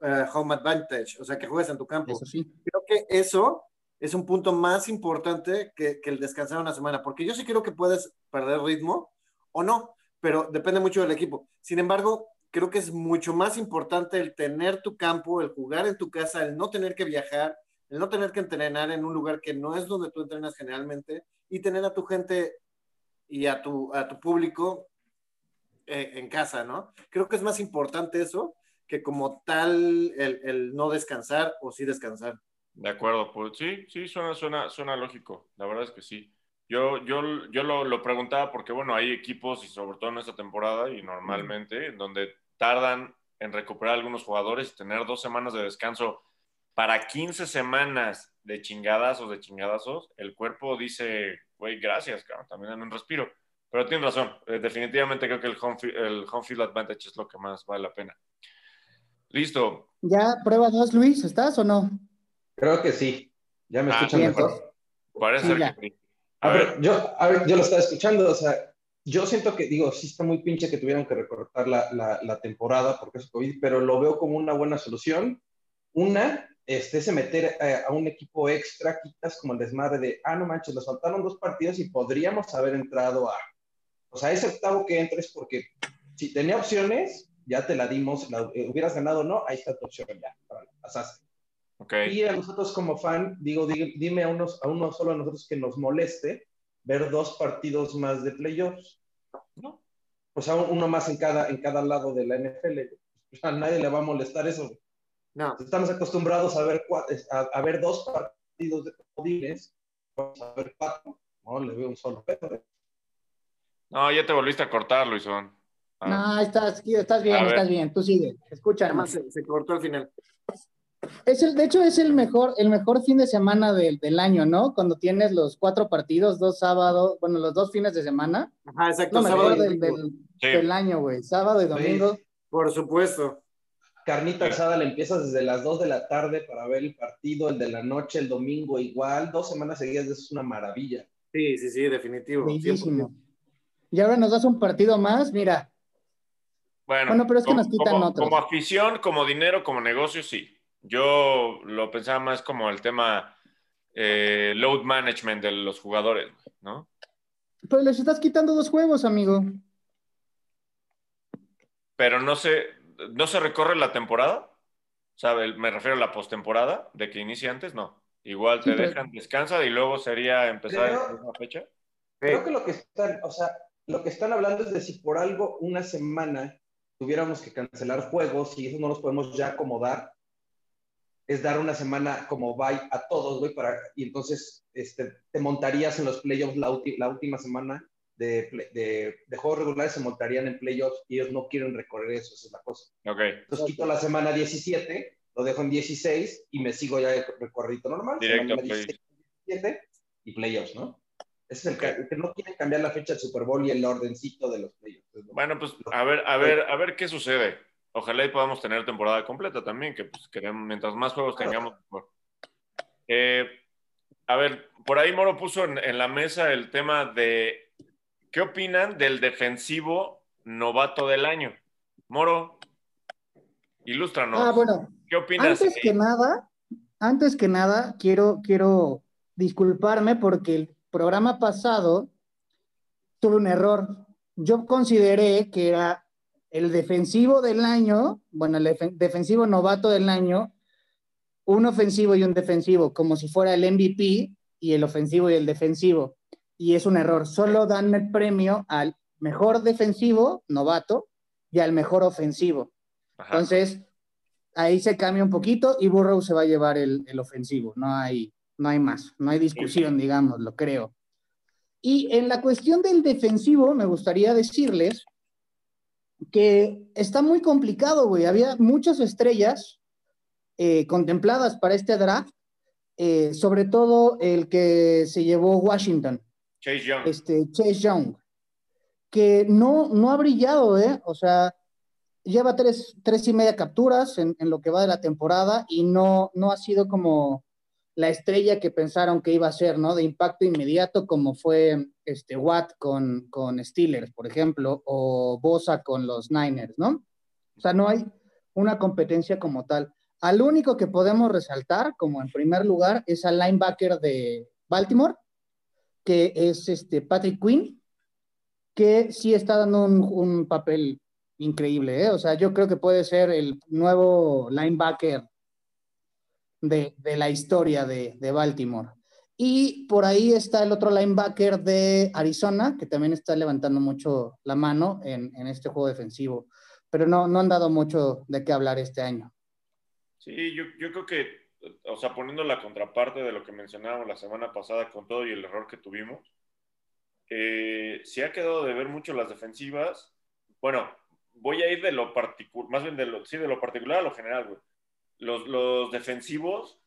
eh, home advantage, o sea, que juegues en tu campo. Creo que eso es un punto más importante que, el descansar una semana, porque yo sí creo que puedes perder ritmo o no, pero depende mucho del equipo. Sin embargo, creo que es mucho más importante el tener tu campo, el jugar en tu casa, el no tener que viajar, el no tener que entrenar en un lugar que no es donde tú entrenas generalmente y tener a tu gente y a tu, a tu público eh, en casa, ¿no? Creo que es más importante eso que como tal el, no descansar o sí descansar. De acuerdo, pues sí, sí, suena, suena, suena lógico, la verdad es que sí. Yo, yo, yo lo, lo, preguntaba porque, bueno, hay equipos y sobre todo en esta temporada y normalmente en donde tardan en recuperar algunos jugadores y tener dos semanas de descanso para 15 semanas de chingadas o de chingadazos, el cuerpo dice, güey, gracias, cabrón, también en un respiro. Pero tienes razón, eh, definitivamente creo que el home, el home field advantage es lo que más vale la pena. Listo. ¿Ya prueba dos, Luis? ¿Estás o no? Creo que sí. Ya me ah, escuchan mejor. Parece que sí. A, ver, yo, a ver, yo lo estaba escuchando, o sea, yo siento que, digo, sí está muy pinche que tuvieron que recortar la, la, la temporada porque es COVID, pero lo veo como una buena solución. Una, este, ese meter eh, a un equipo extra, quitas como el desmadre de, ah, no manches, nos faltaron dos partidos y podríamos haber entrado a, o sea, ese octavo que entres porque si tenía opciones, ya te la dimos, la, eh, hubieras ganado o no, ahí está tu opción ya, pasaste. Okay. Y a nosotros como fan, digo, dime a, unos, a uno solo a nosotros que nos moleste ver dos partidos más de playoffs. ¿No? O sea, uno más en cada, en cada lado de la NFL. A nadie le va a molestar eso. No. Estamos acostumbrados a ver, a, ver dos partidos de comodines, vamos a ver cuatro, no le veo un solo pedo. No, ya te volviste a cortar, Luisón. No, estás, estás bien, estás bien, tú sigue, escucha. Además se, cortó al final. Es el, de hecho, es el mejor, el mejor fin de semana del, del, año, ¿no? Cuando tienes los cuatro partidos, dos sábados, bueno, los dos fines de semana. Ajá, exacto. sábado del, del, del, año, güey. Sábado y domingo. Por supuesto carnita asada le empiezas desde las 2 de la tarde para ver el partido, el de la noche, el domingo igual, dos semanas seguidas, eso es una maravilla. Sí, sí, sí, definitivo. Y ahora nos das un partido más, mira. Bueno, pero es que nos quitan como, Como afición, como dinero, como negocio, sí. Yo lo pensaba más como el tema eh, load management de los jugadores, ¿no? Pero les estás quitando dos juegos, amigo. Pero no sé, ¿No se recorre la temporada? ¿Sabe? Me refiero a la postemporada, de que inicie antes, no. Igual te dejan, descansa y luego sería empezar en una fecha. Creo que lo que están, o sea, lo que están hablando es de si por algo una semana tuviéramos que cancelar juegos y eso no los podemos ya acomodar, es dar una semana como bye a todos, güey, para, y entonces este, te montarías en los playoffs la, la última semana de, de, juegos regulares se montarían en playoffs y ellos no quieren recorrer eso, esa es la cosa. Okay. Entonces quito la semana 17, lo dejo en 16 y me sigo ya el recorrido normal. Directo, 17 y playoffs, ¿no? Ese es el que, no quieren cambiar la fecha del Super Bowl y el ordencito de los playoffs. Bueno, pues a ver, a ver, a ver qué sucede. Ojalá y podamos tener temporada completa también, que pues queremos, mientras más juegos tengamos, mejor. Eh, a ver, por ahí Moro puso en la mesa el tema de ¿Qué opinan del defensivo novato del año? Moro, ilústranos. Ah, bueno. ¿Qué opinas? Antes que nada, antes que nada, quiero, quiero disculparme porque el programa pasado tuve un error. Yo consideré que era el defensivo del año, bueno, el defensivo novato del año, un ofensivo y un defensivo, como si fuera el MVP y el ofensivo y el defensivo. Y es un error. Solo dan el premio al mejor defensivo, novato, y al mejor ofensivo. Entonces, ahí se cambia un poquito y Burrow se va a llevar el, el ofensivo. No hay, no hay más, no hay discusión, digamos, lo creo. Y en la cuestión del defensivo, me gustaría decirles que está muy complicado, güey. Había muchas estrellas eh, contempladas para este draft, eh, sobre todo el que se llevó Washington. Chase Young. Este, Chase Young, que no, no ha brillado, ¿eh? O sea, lleva tres, tres y media capturas en, en, lo que va de la temporada y no, no ha sido como la estrella que pensaron que iba a ser, ¿no? De impacto inmediato, como fue este Watt con, con Steelers, por ejemplo, o Bosa con los Niners, ¿no? O sea, no hay una competencia como tal. Al único que podemos resaltar, como en primer lugar, es al linebacker de Baltimore, que es este Patrick Quinn, que sí está dando un, un papel increíble, ¿eh? O sea, yo creo que puede ser el nuevo linebacker de, de la historia de, de, Baltimore. Y por ahí está el otro linebacker de Arizona, que también está levantando mucho la mano en, en este juego defensivo, pero no, no, han dado mucho de qué hablar este año. Sí, yo, yo creo que, o sea, poniendo la contraparte de lo que mencionábamos la semana pasada con todo y el error que tuvimos, eh, se ha quedado de ver mucho las defensivas. Bueno, voy a ir de lo particular, más bien de lo, sí, de lo particular a lo general, güey los, los defensivos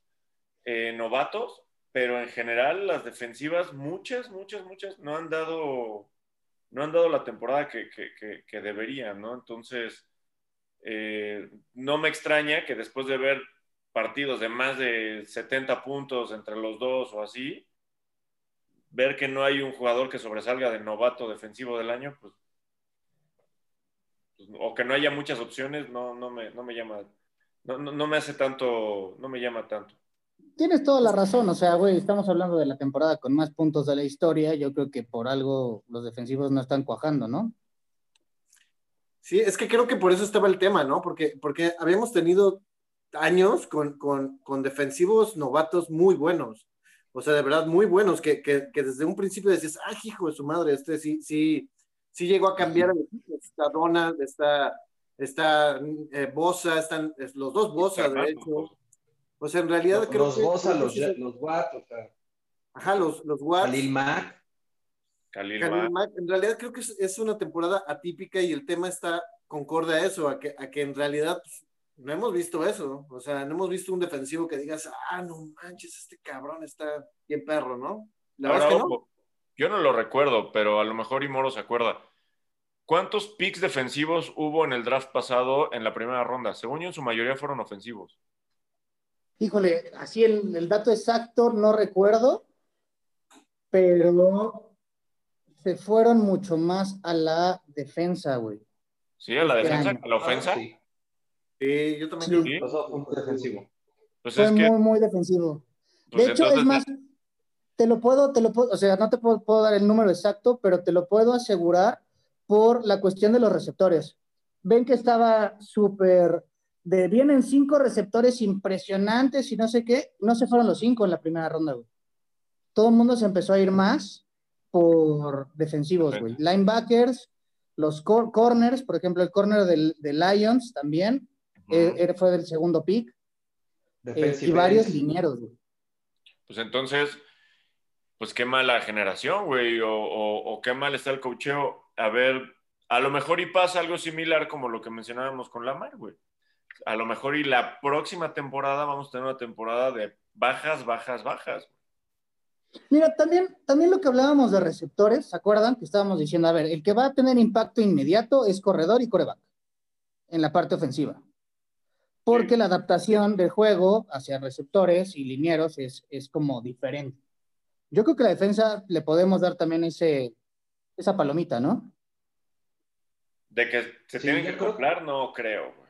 eh, novatos, pero en general las defensivas, muchas, muchas, muchas, no han dado, no han dado la temporada que, que, que, deberían, ¿no? Entonces, eh, no me extraña que después de ver partidos de más de 70 puntos entre los dos o así, ver que no hay un jugador que sobresalga de novato defensivo del año, pues, pues o que no haya muchas opciones, no, no, me, no me llama no, no, no, me hace tanto, no me llama tanto. Tienes toda la razón, o sea, güey, estamos hablando de la temporada con más puntos de la historia, yo creo que por algo los defensivos no están cuajando, ¿no? Sí, es que creo que por eso estaba el tema, ¿no? Porque, porque habíamos tenido años con, con, con defensivos novatos muy buenos, o sea, de verdad muy buenos, que, que, que desde un principio decías, ah, hijo de su madre, este sí, sí, sí llegó a cambiar el equipo, está Donald, está está eh, Bosa, están los dos Bosa, de hecho. O sea, en realidad los, creo los que. Bosa, los, los Watt, o sea. Ajá, los, los Watt. Khalil Mack. Khalil, Khalil Mack. En realidad creo que es, es, una temporada atípica y el tema está concorde a eso, a que, a que en realidad pues, no hemos visto eso. O sea, no hemos visto un defensivo que digas, ah, no manches, este cabrón está bien perro, ¿no? La Ahora, verdad es que no. Yo no lo recuerdo, pero a lo mejor Imoro se acuerda. ¿Cuántos picks defensivos hubo en el draft pasado en la primera ronda? Según yo, en su mayoría fueron ofensivos. Híjole, así el, el dato exacto no recuerdo, pero se fueron mucho más a la defensa, güey. ¿Sí? ¿A la Este defensa? ¿A la ofensa? Ah, sí. Sí, yo también Sí. Pasó punto defensivo. Pues Fue es que, muy, muy defensivo. pues de hecho, entonces, es más, te lo puedo, te lo puedo, o sea, no te puedo, puedo dar el número exacto, pero te lo puedo asegurar por la cuestión de los receptores. Ven que estaba súper, de vienen cinco receptores impresionantes y no sé qué, no se fueron los cinco en la primera ronda, güey. Todo el mundo se empezó a ir más por defensivos, güey. Linebackers, los cor corners, por ejemplo, el corner del, de Lions también, eh, fue del segundo pick, eh, y varios linieros, güey. Pues entonces, pues qué mala generación, güey, o, o, o qué mal está el cocheo. A ver, a lo mejor y pasa algo similar como lo que mencionábamos con Lamar, güey. A lo mejor y la próxima temporada vamos a tener una temporada de bajas, bajas, bajas. Mira, también, también lo que hablábamos de receptores, ¿se acuerdan? Que estábamos diciendo, a ver, el que va a tener impacto inmediato es corredor y coreback en la parte ofensiva. Porque Sí. la adaptación del juego hacia receptores y linieros es, es como diferente. Yo creo que la defensa le podemos dar también ese, esa palomita, ¿no? De que se Sí, tienen que creo- acoplar, no creo, güey.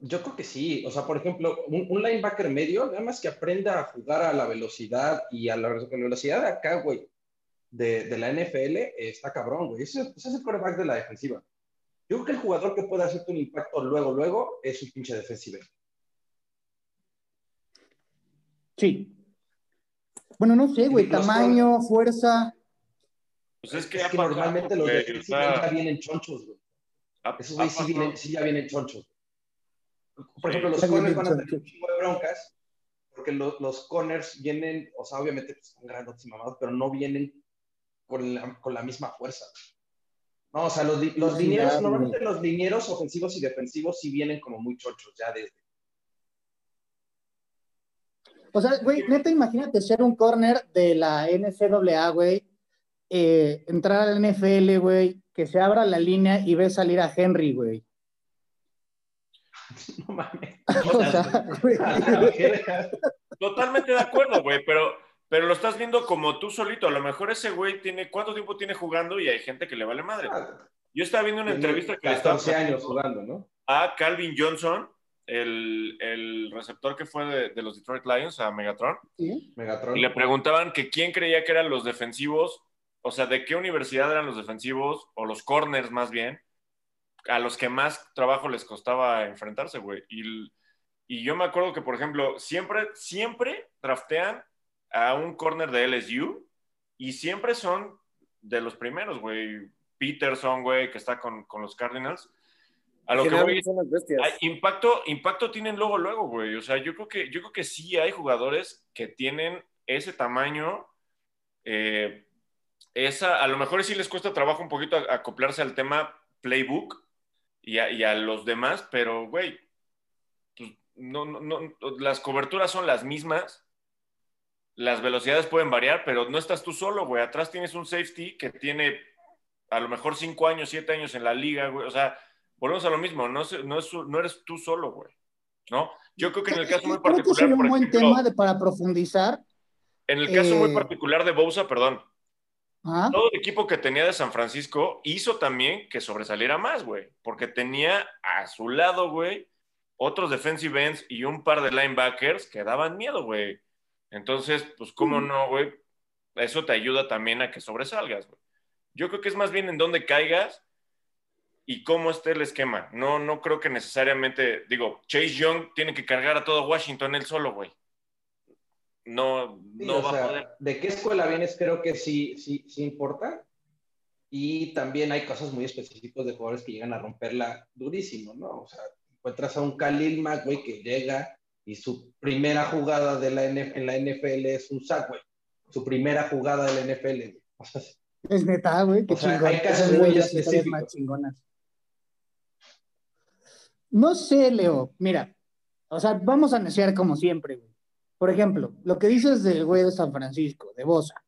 Yo creo que sí. O sea, por ejemplo, un, linebacker medio, nada más que aprenda a jugar a la velocidad y a la, velocidad de acá, güey, de, la NFL, está cabrón, güey. Ese, es el coreback de la defensiva. Yo creo que el jugador que puede hacerte un impacto luego, luego, es un pinche defensivo. Sí. Bueno, no sé, güey, tamaño, fuerza. Pues es que, normalmente los defensivos ya vienen chonchos, güey. Esos güey sí, sí ya vienen chonchos. Por ejemplo, los corners van a tener un chingo de broncas, porque los corners vienen, o sea, obviamente pues, son grandes y mamados, pero no vienen con la, con la misma fuerza. No, o sea, los, los linieros, normalmente los linieros ofensivos y defensivos sí vienen como muy chochos ya desde. O sea, güey, neta, imagínate ser un corner de la NCAA, güey, eh, entrar al NFL, güey, que se abra la línea y ve salir a Henry, güey. No mames. Totalmente de acuerdo, güey, pero, pero lo estás viendo como tú solito. A lo mejor ese güey tiene, ¿cuánto tiempo tiene jugando? Y hay gente que le vale madre. Ah, Yo estaba viendo una entrevista que 14 años jugando, ¿no? A Calvin Johnson, el, el receptor que fue de, de, los Detroit Lions, a Megatron. ¿Sí? Megatron. Y le preguntaban que quién creía que eran los defensivos, o sea, de qué universidad eran los defensivos, o los corners más bien, a los que más trabajo les costaba enfrentarse, güey. Y, y, yo me acuerdo que, por ejemplo, siempre, siempre draftean a un corner de LSU y siempre son de los primeros, güey. Peterson, güey, que está con, con los Cardinals. A lo que voy, impacto, impacto tienen luego, luego, güey. O sea, yo creo que, yo creo que sí hay jugadores que tienen ese tamaño. Eh, esa, a lo mejor sí les cuesta trabajo un poquito acoplarse al tema playbook, y a, los demás, pero, güey, pues, no, no, las coberturas son las mismas, las velocidades pueden variar, pero no estás tú solo, güey. Atrás tienes un safety que tiene a lo mejor cinco años, siete años en la liga, güey. O sea, volvemos a lo mismo, no, no, no eres tú solo, güey. ¿No? Yo creo que en el caso muy particular. un buen tema para profundizar. En el caso muy eh, particular de Bousa, perdón, todo el equipo que tenía de San Francisco hizo también que sobresaliera más, güey, porque tenía a su lado, güey, otros defensive ends y un par de linebackers que daban miedo, güey. Entonces, pues, ¿cómo no, güey? Eso te ayuda también a que sobresalgas, güey. Yo creo que es más bien en dónde caigas y cómo esté el esquema. No, no creo que necesariamente, digo, Chase Young tiene que cargar a todo Washington él solo, güey no, no va a poder. ¿De qué escuela vienes? Creo que sí, sí, sí importa. Y también hay cosas muy específicas de jugadores que llegan a romperla durísimo, ¿no? O sea, encuentras a un Khalil Mack, güey, que llega y su primera jugada de la en la NFL es un sack, güey. Su primera jugada de la NFL. es neta, güey, qué chingón. Hay casos muy específicos. No sé, Leo. Mira, o sea, vamos a iniciar como siempre, güey. Por ejemplo, lo que dices del güey de San Francisco, de Bosa.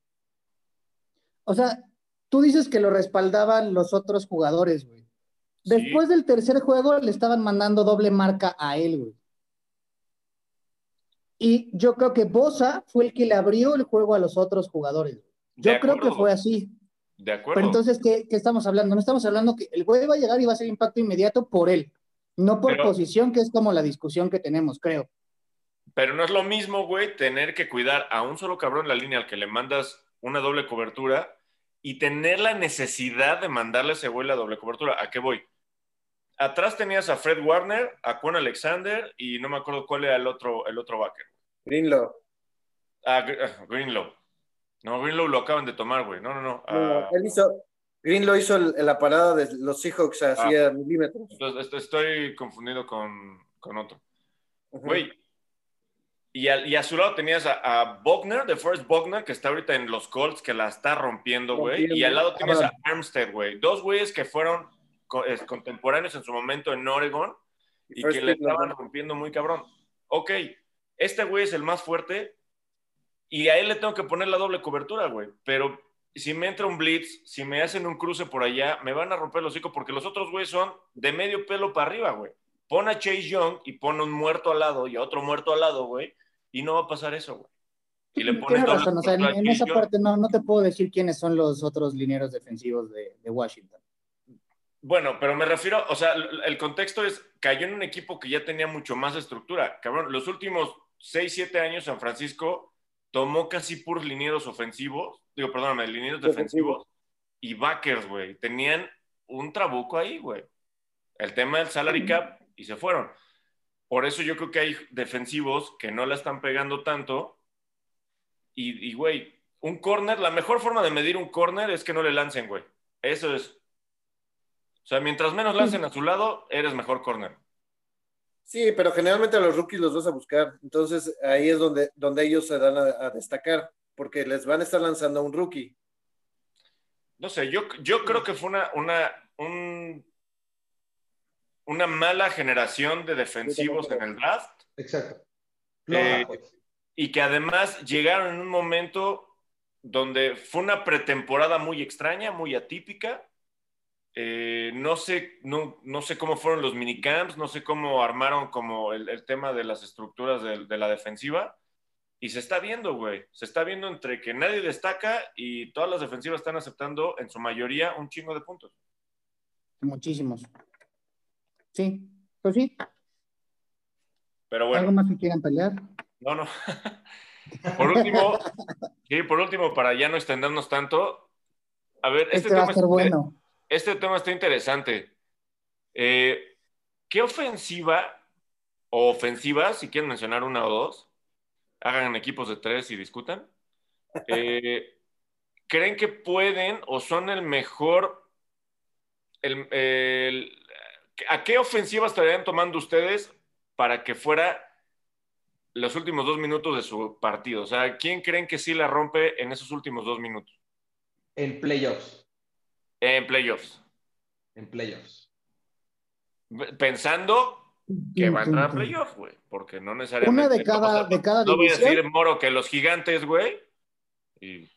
O sea, tú dices que lo respaldaban los otros jugadores, güey. Después del tercer juego le estaban mandando doble marca a él, güey. Y yo creo que Bosa fue el que le abrió el juego a los otros jugadores. Yo creo que fue así. De acuerdo. Pero entonces, ¿qué, estamos hablando? No estamos hablando que el güey va a llegar y va a ser impacto inmediato por él, no por posición, que es como la discusión que tenemos, creo. Pero no es lo mismo, güey, tener que cuidar a un solo cabrón en la línea al que le mandas una doble cobertura y tener la necesidad de mandarle ese güey la doble cobertura. ¿A qué voy? Atrás tenías a Fred Warner, a Quan Alexander y no me acuerdo cuál era el otro, el otro backer. Greenlow. Ah, ah Greenlow. No, Greenlow lo acaban de tomar, güey. No, no, no. Ah. él hizo, Greenlow hizo la parada de los Seahawks hacía ah. milímetros. Entonces, estoy confundido con, con otro. Güey, y a, su lado tenías a, a Bogner, de Forrest Bogner, que está ahorita en los Colts, que la está rompiendo, güey. Y al lado tienes a Armstead, güey. Dos güeyes que fueron contemporáneos en su momento en Oregon y, que le estaban rompiendo muy cabrón. Ok, este güey es el más fuerte y a él le tengo que poner la doble cobertura, güey. Pero si me entra un blitz, si me hacen un cruce por allá, me van a romper los hocico porque los otros güeyes son de medio pelo para arriba, güey. Pon a Chase Young y pon un muerto al lado y a otro muerto al lado, güey y no va a pasar eso, güey. Y le pones razón, o sea, en, esa parte no, no te puedo decir quiénes son los otros lineros defensivos de, Washington. Bueno, pero me refiero, o sea, el contexto es, cayó en un equipo que ya tenía mucho más estructura. Cabrón, los últimos 6, 7 años San Francisco tomó casi puros linieros ofensivos, digo, perdóname, linieros defensivos y backers, güey. Tenían un trabuco ahí, güey. El tema del salary cap y se fueron. Por eso yo creo que hay defensivos que no la están pegando tanto. Y, güey, un corner, la mejor forma de medir un corner es que no le lancen, güey. Eso es. O sea, mientras menos lancen a su lado, eres mejor corner. Sí, pero generalmente a los rookies los vas a buscar. Entonces ahí es donde, donde ellos se dan a, destacar, porque les van a estar lanzando a un rookie. No sé, yo, yo creo que fue una, una, un, una mala generación de defensivos en el draft. Exacto. Eh, y que además llegaron en un momento donde fue una pretemporada muy extraña, muy atípica. Eh, no, sé, no, no, sé cómo fueron los minicamps, no sé cómo armaron como el, tema de las estructuras de, de, la defensiva. Y se está viendo, güey. Se está viendo entre que nadie destaca y todas las defensivas están aceptando en su mayoría un chingo de puntos. Muchísimos. Sí, pues sí. Pero bueno. ¿Algo más que quieran pelear? No, no. por último, sí, por último, para ya no extendernos tanto, a ver, este, este tema, está, bueno. este tema está interesante. Eh, ¿Qué ofensiva o ofensivas, si quieren mencionar una o dos, hagan equipos de tres y discutan, eh, creen que pueden o son el mejor, el, ¿A qué ofensiva estarían tomando ustedes para que fuera los últimos dos minutos de su partido? O sea, ¿quién creen que sí la rompe en esos últimos dos minutos? En playoffs. En playoffs. En playoffs. Pensando que va a entrar a playoffs, güey. Porque no necesariamente. Una de cada, de cada No voy a decir, Moro, que los gigantes, güey. Y...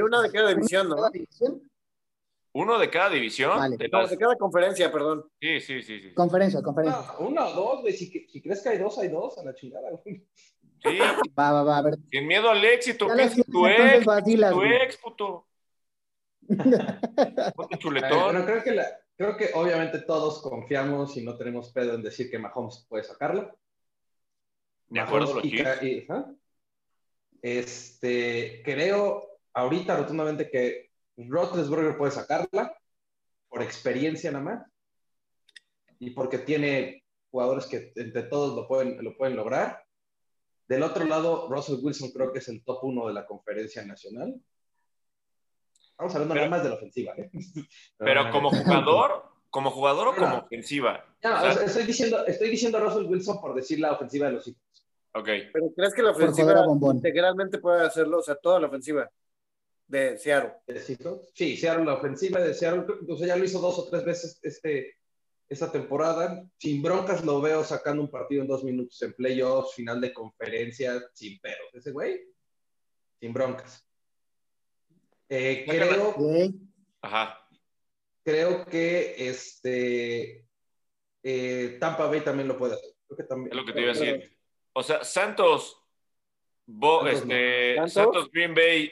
una de cada división, ¿no? ¿Uno de cada división? de, cada conferencia, perdón. Sí, sí, sí. sí. Conferencia, conferencia. uno o dos, güey. Si, crees que hay dos, hay dos a la chingada, güey. Sí. Va, va, va, a ver. Sin miedo al éxito, ¿qué es tu ex? tu ex, puto. chuletón. Bueno, creo que, la, creo que obviamente todos confiamos y no tenemos pedo en decir que Mahomes puede sacarlo. De acuerdo, lo y, Este, creo ahorita rotundamente que Roethlisberger puede sacarla por experiencia nada más y porque tiene jugadores que entre todos lo pueden, lo pueden lograr. Del otro lado, Russell Wilson creo que es el top uno de la conferencia nacional. Vamos hablando nada más de la ofensiva. ¿eh? Pero como jugador, como jugador o como ofensiva. estoy, diciendo, estoy diciendo Russell Wilson por decir la ofensiva de los hijos. Ok. Pero ¿crees que la ofensiva integralmente puede hacerlo? O sea, toda la ofensiva de Seattle. Sí, Seattle, la ofensiva de Seattle, entonces ya lo hizo dos o tres veces este, esta temporada. Sin broncas lo veo sacando un partido en dos minutos en playoffs, final de conferencia, sin peros. Ese güey, sin broncas. Eh, creo, Ajá. creo que este eh, Tampa Bay también lo puede hacer. es lo que te iba a decir. O sea, Santos, este, Santos Green Bay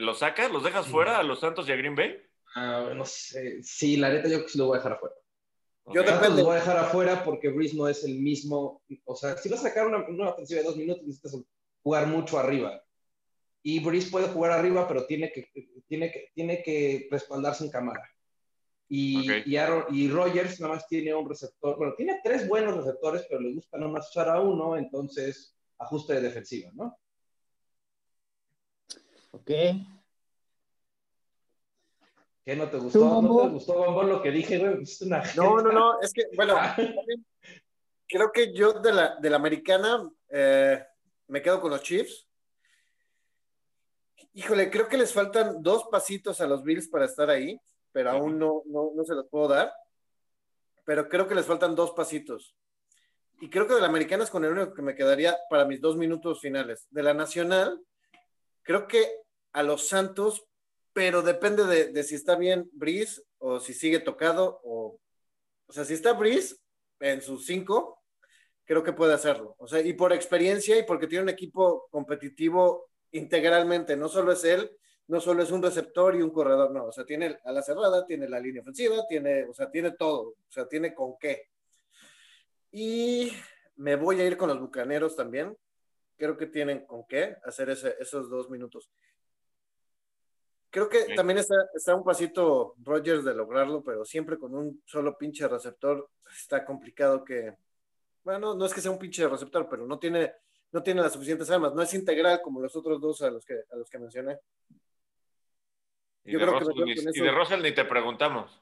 ¿Los sacas? ¿Los dejas fuera a los Santos y a Green Bay? Ah, no sé. Sí, la neta yo sí lo voy a dejar afuera. Yo depende. Lo voy a dejar afuera porque Breeze no es el mismo. O sea, si vas a sacar una, una ofensiva de dos minutos, necesitas jugar mucho arriba. Y Breeze puede jugar arriba, pero tiene que, tiene que, tiene que respaldarse en cámara. Y, y, y, Rogers nada más tiene un receptor. Bueno, tiene tres buenos receptores, pero le gusta nada más usar a uno, entonces ajuste de defensiva, ¿no? Ok. ¿Qué no te gustó? ¿No te gustó, Bombón, lo que dije, güey? no, no, no, es que, bueno, creo que yo de la, de la americana eh, me quedo con los Chiefs. Híjole, creo que les faltan dos pasitos a los Bills para estar ahí, pero aún no, no, no se los puedo dar. Pero creo que les faltan dos pasitos. Y creo que de la americana es con el único que me quedaría para mis dos minutos finales. De la nacional, Creo que a los Santos, pero depende de, si está bien Brice o si sigue tocado o, o sea, si está Brice en sus cinco, creo que puede hacerlo. O sea, y por experiencia y porque tiene un equipo competitivo integralmente, no solo es él, no solo es un receptor y un corredor, no, o sea, tiene a la cerrada, tiene la línea ofensiva, tiene, o sea, tiene todo, o sea, tiene con qué. Y me voy a ir con los Bucaneros también. Creo que tienen con qué hacer esos dos minutos. Creo que también está, está, un pasito Rogers de lograrlo, pero siempre con un solo pinche receptor está complicado que, bueno, no es que sea un pinche receptor, pero no tiene, no tiene las suficientes armas, no es integral como los otros dos a los que, a los que mencioné. Y, de, Russell, ni te preguntamos.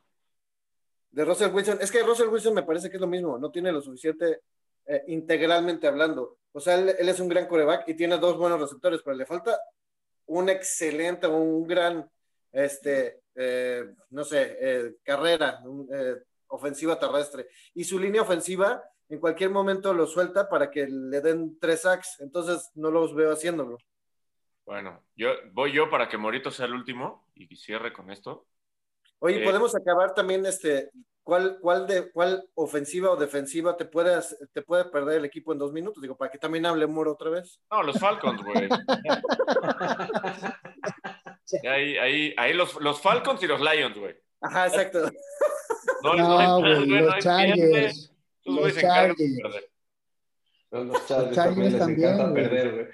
De Russell Wilson, es que Russell Wilson me parece que es lo mismo, no tiene lo suficiente eh, integralmente hablando. O sea, él, es un gran coreback y tiene dos buenos receptores, pero le falta un excelente, un gran, este, eh, no sé, eh, carrera, ofensiva terrestre. Y su línea ofensiva en cualquier momento lo suelta para que le den tres sacks. Entonces no los veo haciéndolo. Bueno, yo voy yo para que Morito sea el último y cierre con esto. Oye, podemos acabar también este ¿cuál, cuál, de, cuál ofensiva o defensiva te puede, te puede perder el equipo en dos minutos? Digo, para que también hable Moro otra vez. No, los Falcons, güey. ahí, ahí, ahí los, los, Falcons y los Lions, güey. Ajá, exacto. No, no, güey, los Chargers. Los Chargers. Los Chargers también les encanta perder, güey.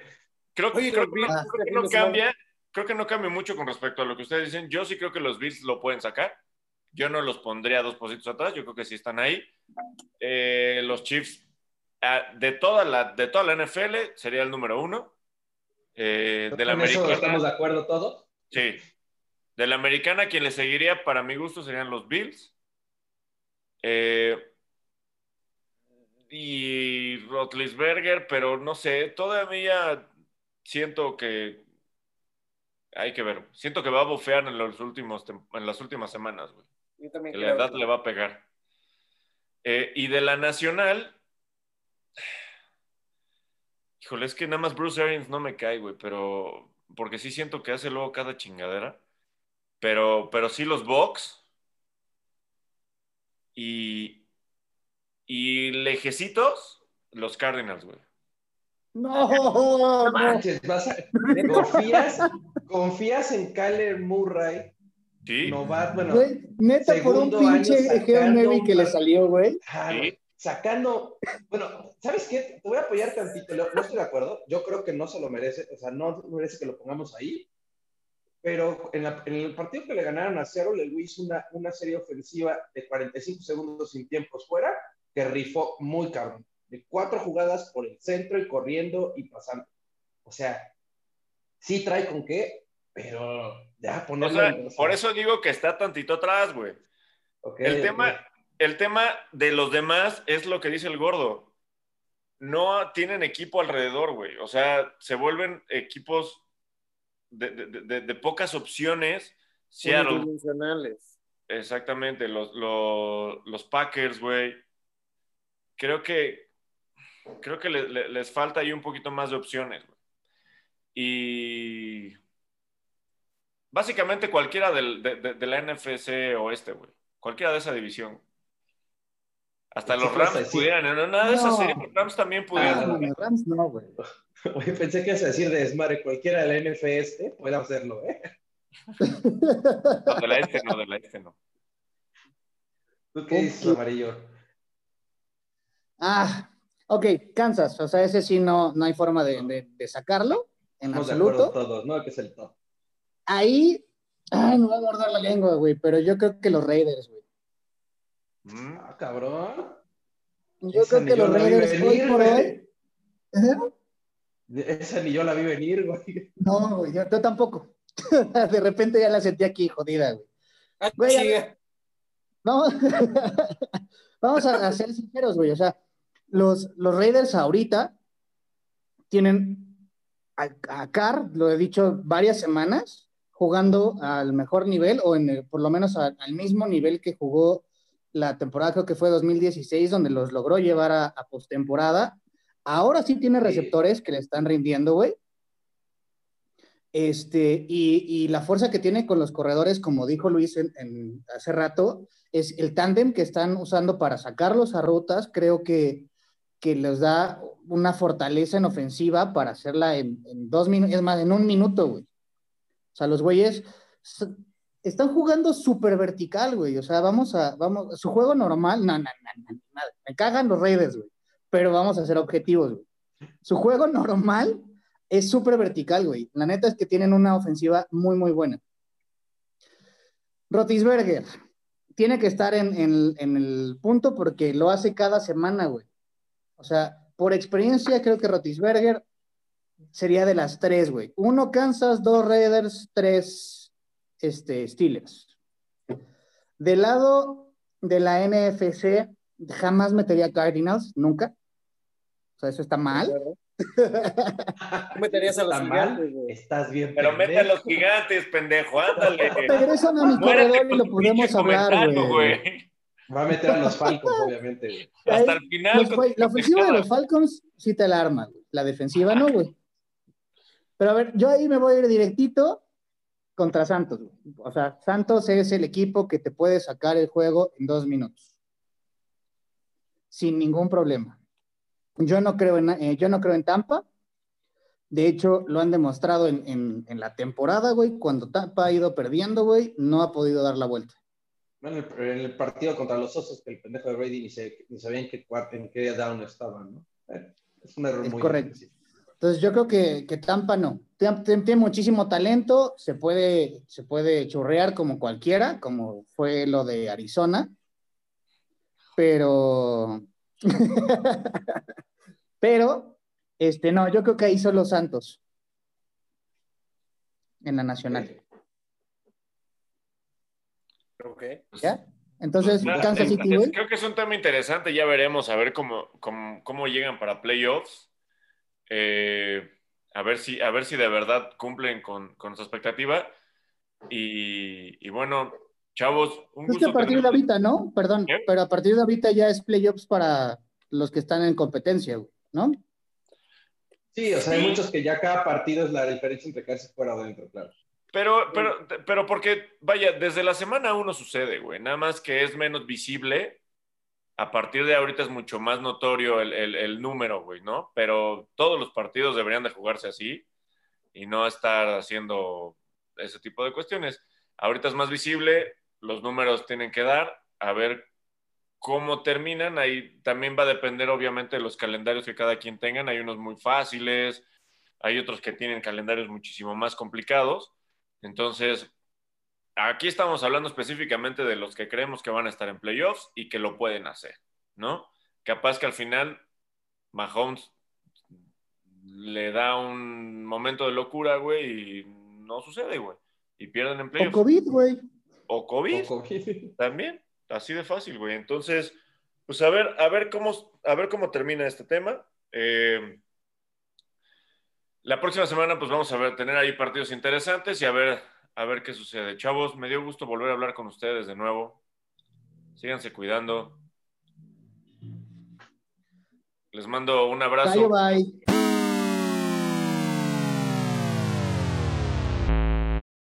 Creo, creo, creo, que no cambia, creo que no cambia mucho con respecto a lo que ustedes dicen. Yo sí creo que los Bills lo pueden sacar. Yo no los pondría dos positos atrás, yo creo que sí están ahí. Eh, los Chiefs, ah, de, toda la, de toda la NFL, sería el número uno. Eh, de la americana, ¿Estamos de acuerdo todos? Sí. De la americana, quien le seguiría, para mi gusto, serían los Bills. Eh, y Rotlisberger, pero no sé, todavía siento que hay que ver. Siento que va a bofear en, los últimos, en las últimas semanas, güey la edad le va a pegar. Eh, y de la nacional, híjole, es que nada más Bruce Arians no me cae, güey, pero porque sí siento que hace luego cada chingadera. Pero, pero sí los Bucks y, y lejecitos, los Cardinals, güey. No, no. confías, confías en Kyler Murray Sí. bueno. neta, por un pinche Geo que le salió, güey. Sacando, bueno, ¿sabes qué? Te voy a apoyar tantito, no estoy de acuerdo, yo creo que no se lo merece, o sea, no merece que lo pongamos ahí, pero en, el partido que le ganaron a Seattle, el hizo una, una serie ofensiva de 45 segundos sin tiempos fuera, que rifó muy cabrón, de cuatro jugadas por el centro y corriendo y pasando. O sea, sí trae con qué, pero ya ponerlo. por eso digo que está tantito atrás, güey. el, tema, el tema de los demás es lo que dice el gordo. No tienen equipo alrededor, güey. O sea, se vuelven equipos de, pocas opciones. Seattle. Exactamente, los, los, los Packers, güey. Creo que creo que les falta ahí un poquito más de opciones. Güey. Y Básicamente cualquiera del, de, la NFC oeste, güey. Cualquiera de esa división. Hasta los Rams pudieran. No, nada de esa serie, los Rams también pudieran. Ah, los Rams no, güey. Oye, pensé que ibas a decir de desmadre. Cualquiera de la NFC este puede hacerlo, ¿eh? No, de la este no, de la este no. ¿Tú qué dices, amarillo? Ah, ok, Kansas. O sea, ese sí no, no hay forma de, de, sacarlo en Estamos absoluto. todos, ¿no? Que es el top. Ahí, ay, me voy a guardar la lengua, güey, pero yo creo que los Raiders, güey. Mm. Ah, cabrón. Yo creo que los Raiders hoy por hoy. Esa ni yo la vi venir, güey. No, güey, yo, tampoco. de repente ya la sentí aquí jodida, güey. Ah, vamos, vamos a, ser sinceros, güey. O sea, los, los Raiders ahorita tienen a, a Carr, lo he dicho varias semanas, jugando al mejor nivel o en por lo menos al mismo nivel que jugó la temporada, creo que fue 2016, donde los logró llevar a, a postemporada. Ahora sí tiene receptores que le están rindiendo, güey. Este, y, y, la fuerza que tiene con los corredores, como dijo Luis en, hace rato, es el tándem que están usando para sacarlos a rutas. Creo que, que les da una fortaleza en ofensiva para hacerla en, en dos minutos, es más, en un minuto, güey O sea, los güeyes están jugando súper vertical, güey. O sea, vamos a, vamos, su juego normal, no, no, no, no, nada. Me cagan los Raiders, güey. Pero vamos a ser objetivos, güey. Su juego normal es súper vertical, güey. La neta es que tienen una ofensiva muy, muy buena. Rotisberger tiene que estar en, en el punto porque lo hace cada semana, güey. O sea, por experiencia, creo que Rotisberger sería de las tres, güey. Uno Kansas, dos Raiders, tres este, Steelers. Del lado de la NFC, jamás metería Cardinals, nunca. O sea, eso está mal. meterías a los gigantes, Estás bien. Pero mete a los gigantes, pendejo, ándale. Regresan a mi corredor y lo podemos hablar, güey. Va a meter a los Falcons, obviamente, güey. Hasta el final. la ofensiva de los Falcons sí te la arma, La defensiva no, güey. Pero a ver, yo ahí me voy a ir directito contra Santos. O sea, Santos es el equipo que te puede sacar el juego en dos minutos. Sin ningún problema. Yo no creo en, eh, yo no creo en Tampa. De hecho, lo han demostrado en, la temporada, güey. Cuando Tampa ha ido perdiendo, güey, no ha podido dar la vuelta. en, el, partido contra los Osos, que el pendejo de Brady ni, sabía en qué, en qué down estaban, ¿no? Es un error es correcto. Entonces yo creo que, que Tampa no. Tiene, muchísimo talento, se puede, se puede churrear como cualquiera, como fue lo de Arizona, pero... pero, este, no, yo creo que ahí son los Santos en la Nacional. Ok. ¿Ya? Entonces, pues, Kansas City, Creo que es un tema interesante, ya veremos a ver cómo, cómo, cómo llegan para playoffs. Eh, a, ver si, a ver si de verdad cumplen con, con su expectativa. Y, bueno, chavos, un es que a partir de ahorita, ¿no? Perdón, pero a partir de ahorita ya es playoffs para los que están en competencia, ¿no? Sí, o sea, hay muchos que ya cada partido es la diferencia entre quedarse fuera o dentro, claro. Pero, pero, pero porque, vaya, desde la semana uno sucede, güey. Nada más que es menos visible a partir de ahorita es mucho más notorio el, número, güey, ¿no? Pero todos los partidos deberían de jugarse así y no estar haciendo ese tipo de cuestiones. Ahorita es más visible, los números tienen que dar, a ver cómo terminan. Ahí también va a depender, obviamente, de los calendarios que cada quien tengan. Hay unos muy fáciles, hay otros que tienen calendarios muchísimo más complicados. Entonces, aquí estamos hablando específicamente de los que creemos que van a estar en playoffs y que lo pueden hacer, ¿no? Capaz que al final Mahomes le da un momento de locura, güey, y no sucede, güey. Y pierden en playoffs. O COVID, güey. O COVID. También. Así de fácil, güey. Entonces, pues a ver, a ver cómo, a ver cómo termina este tema. Eh, la próxima semana, pues vamos a ver, tener ahí partidos interesantes y a ver a ver qué sucede. Chavos, me dio gusto volver a hablar con ustedes de nuevo. Síganse cuidando. Les mando un abrazo. Bye, bye.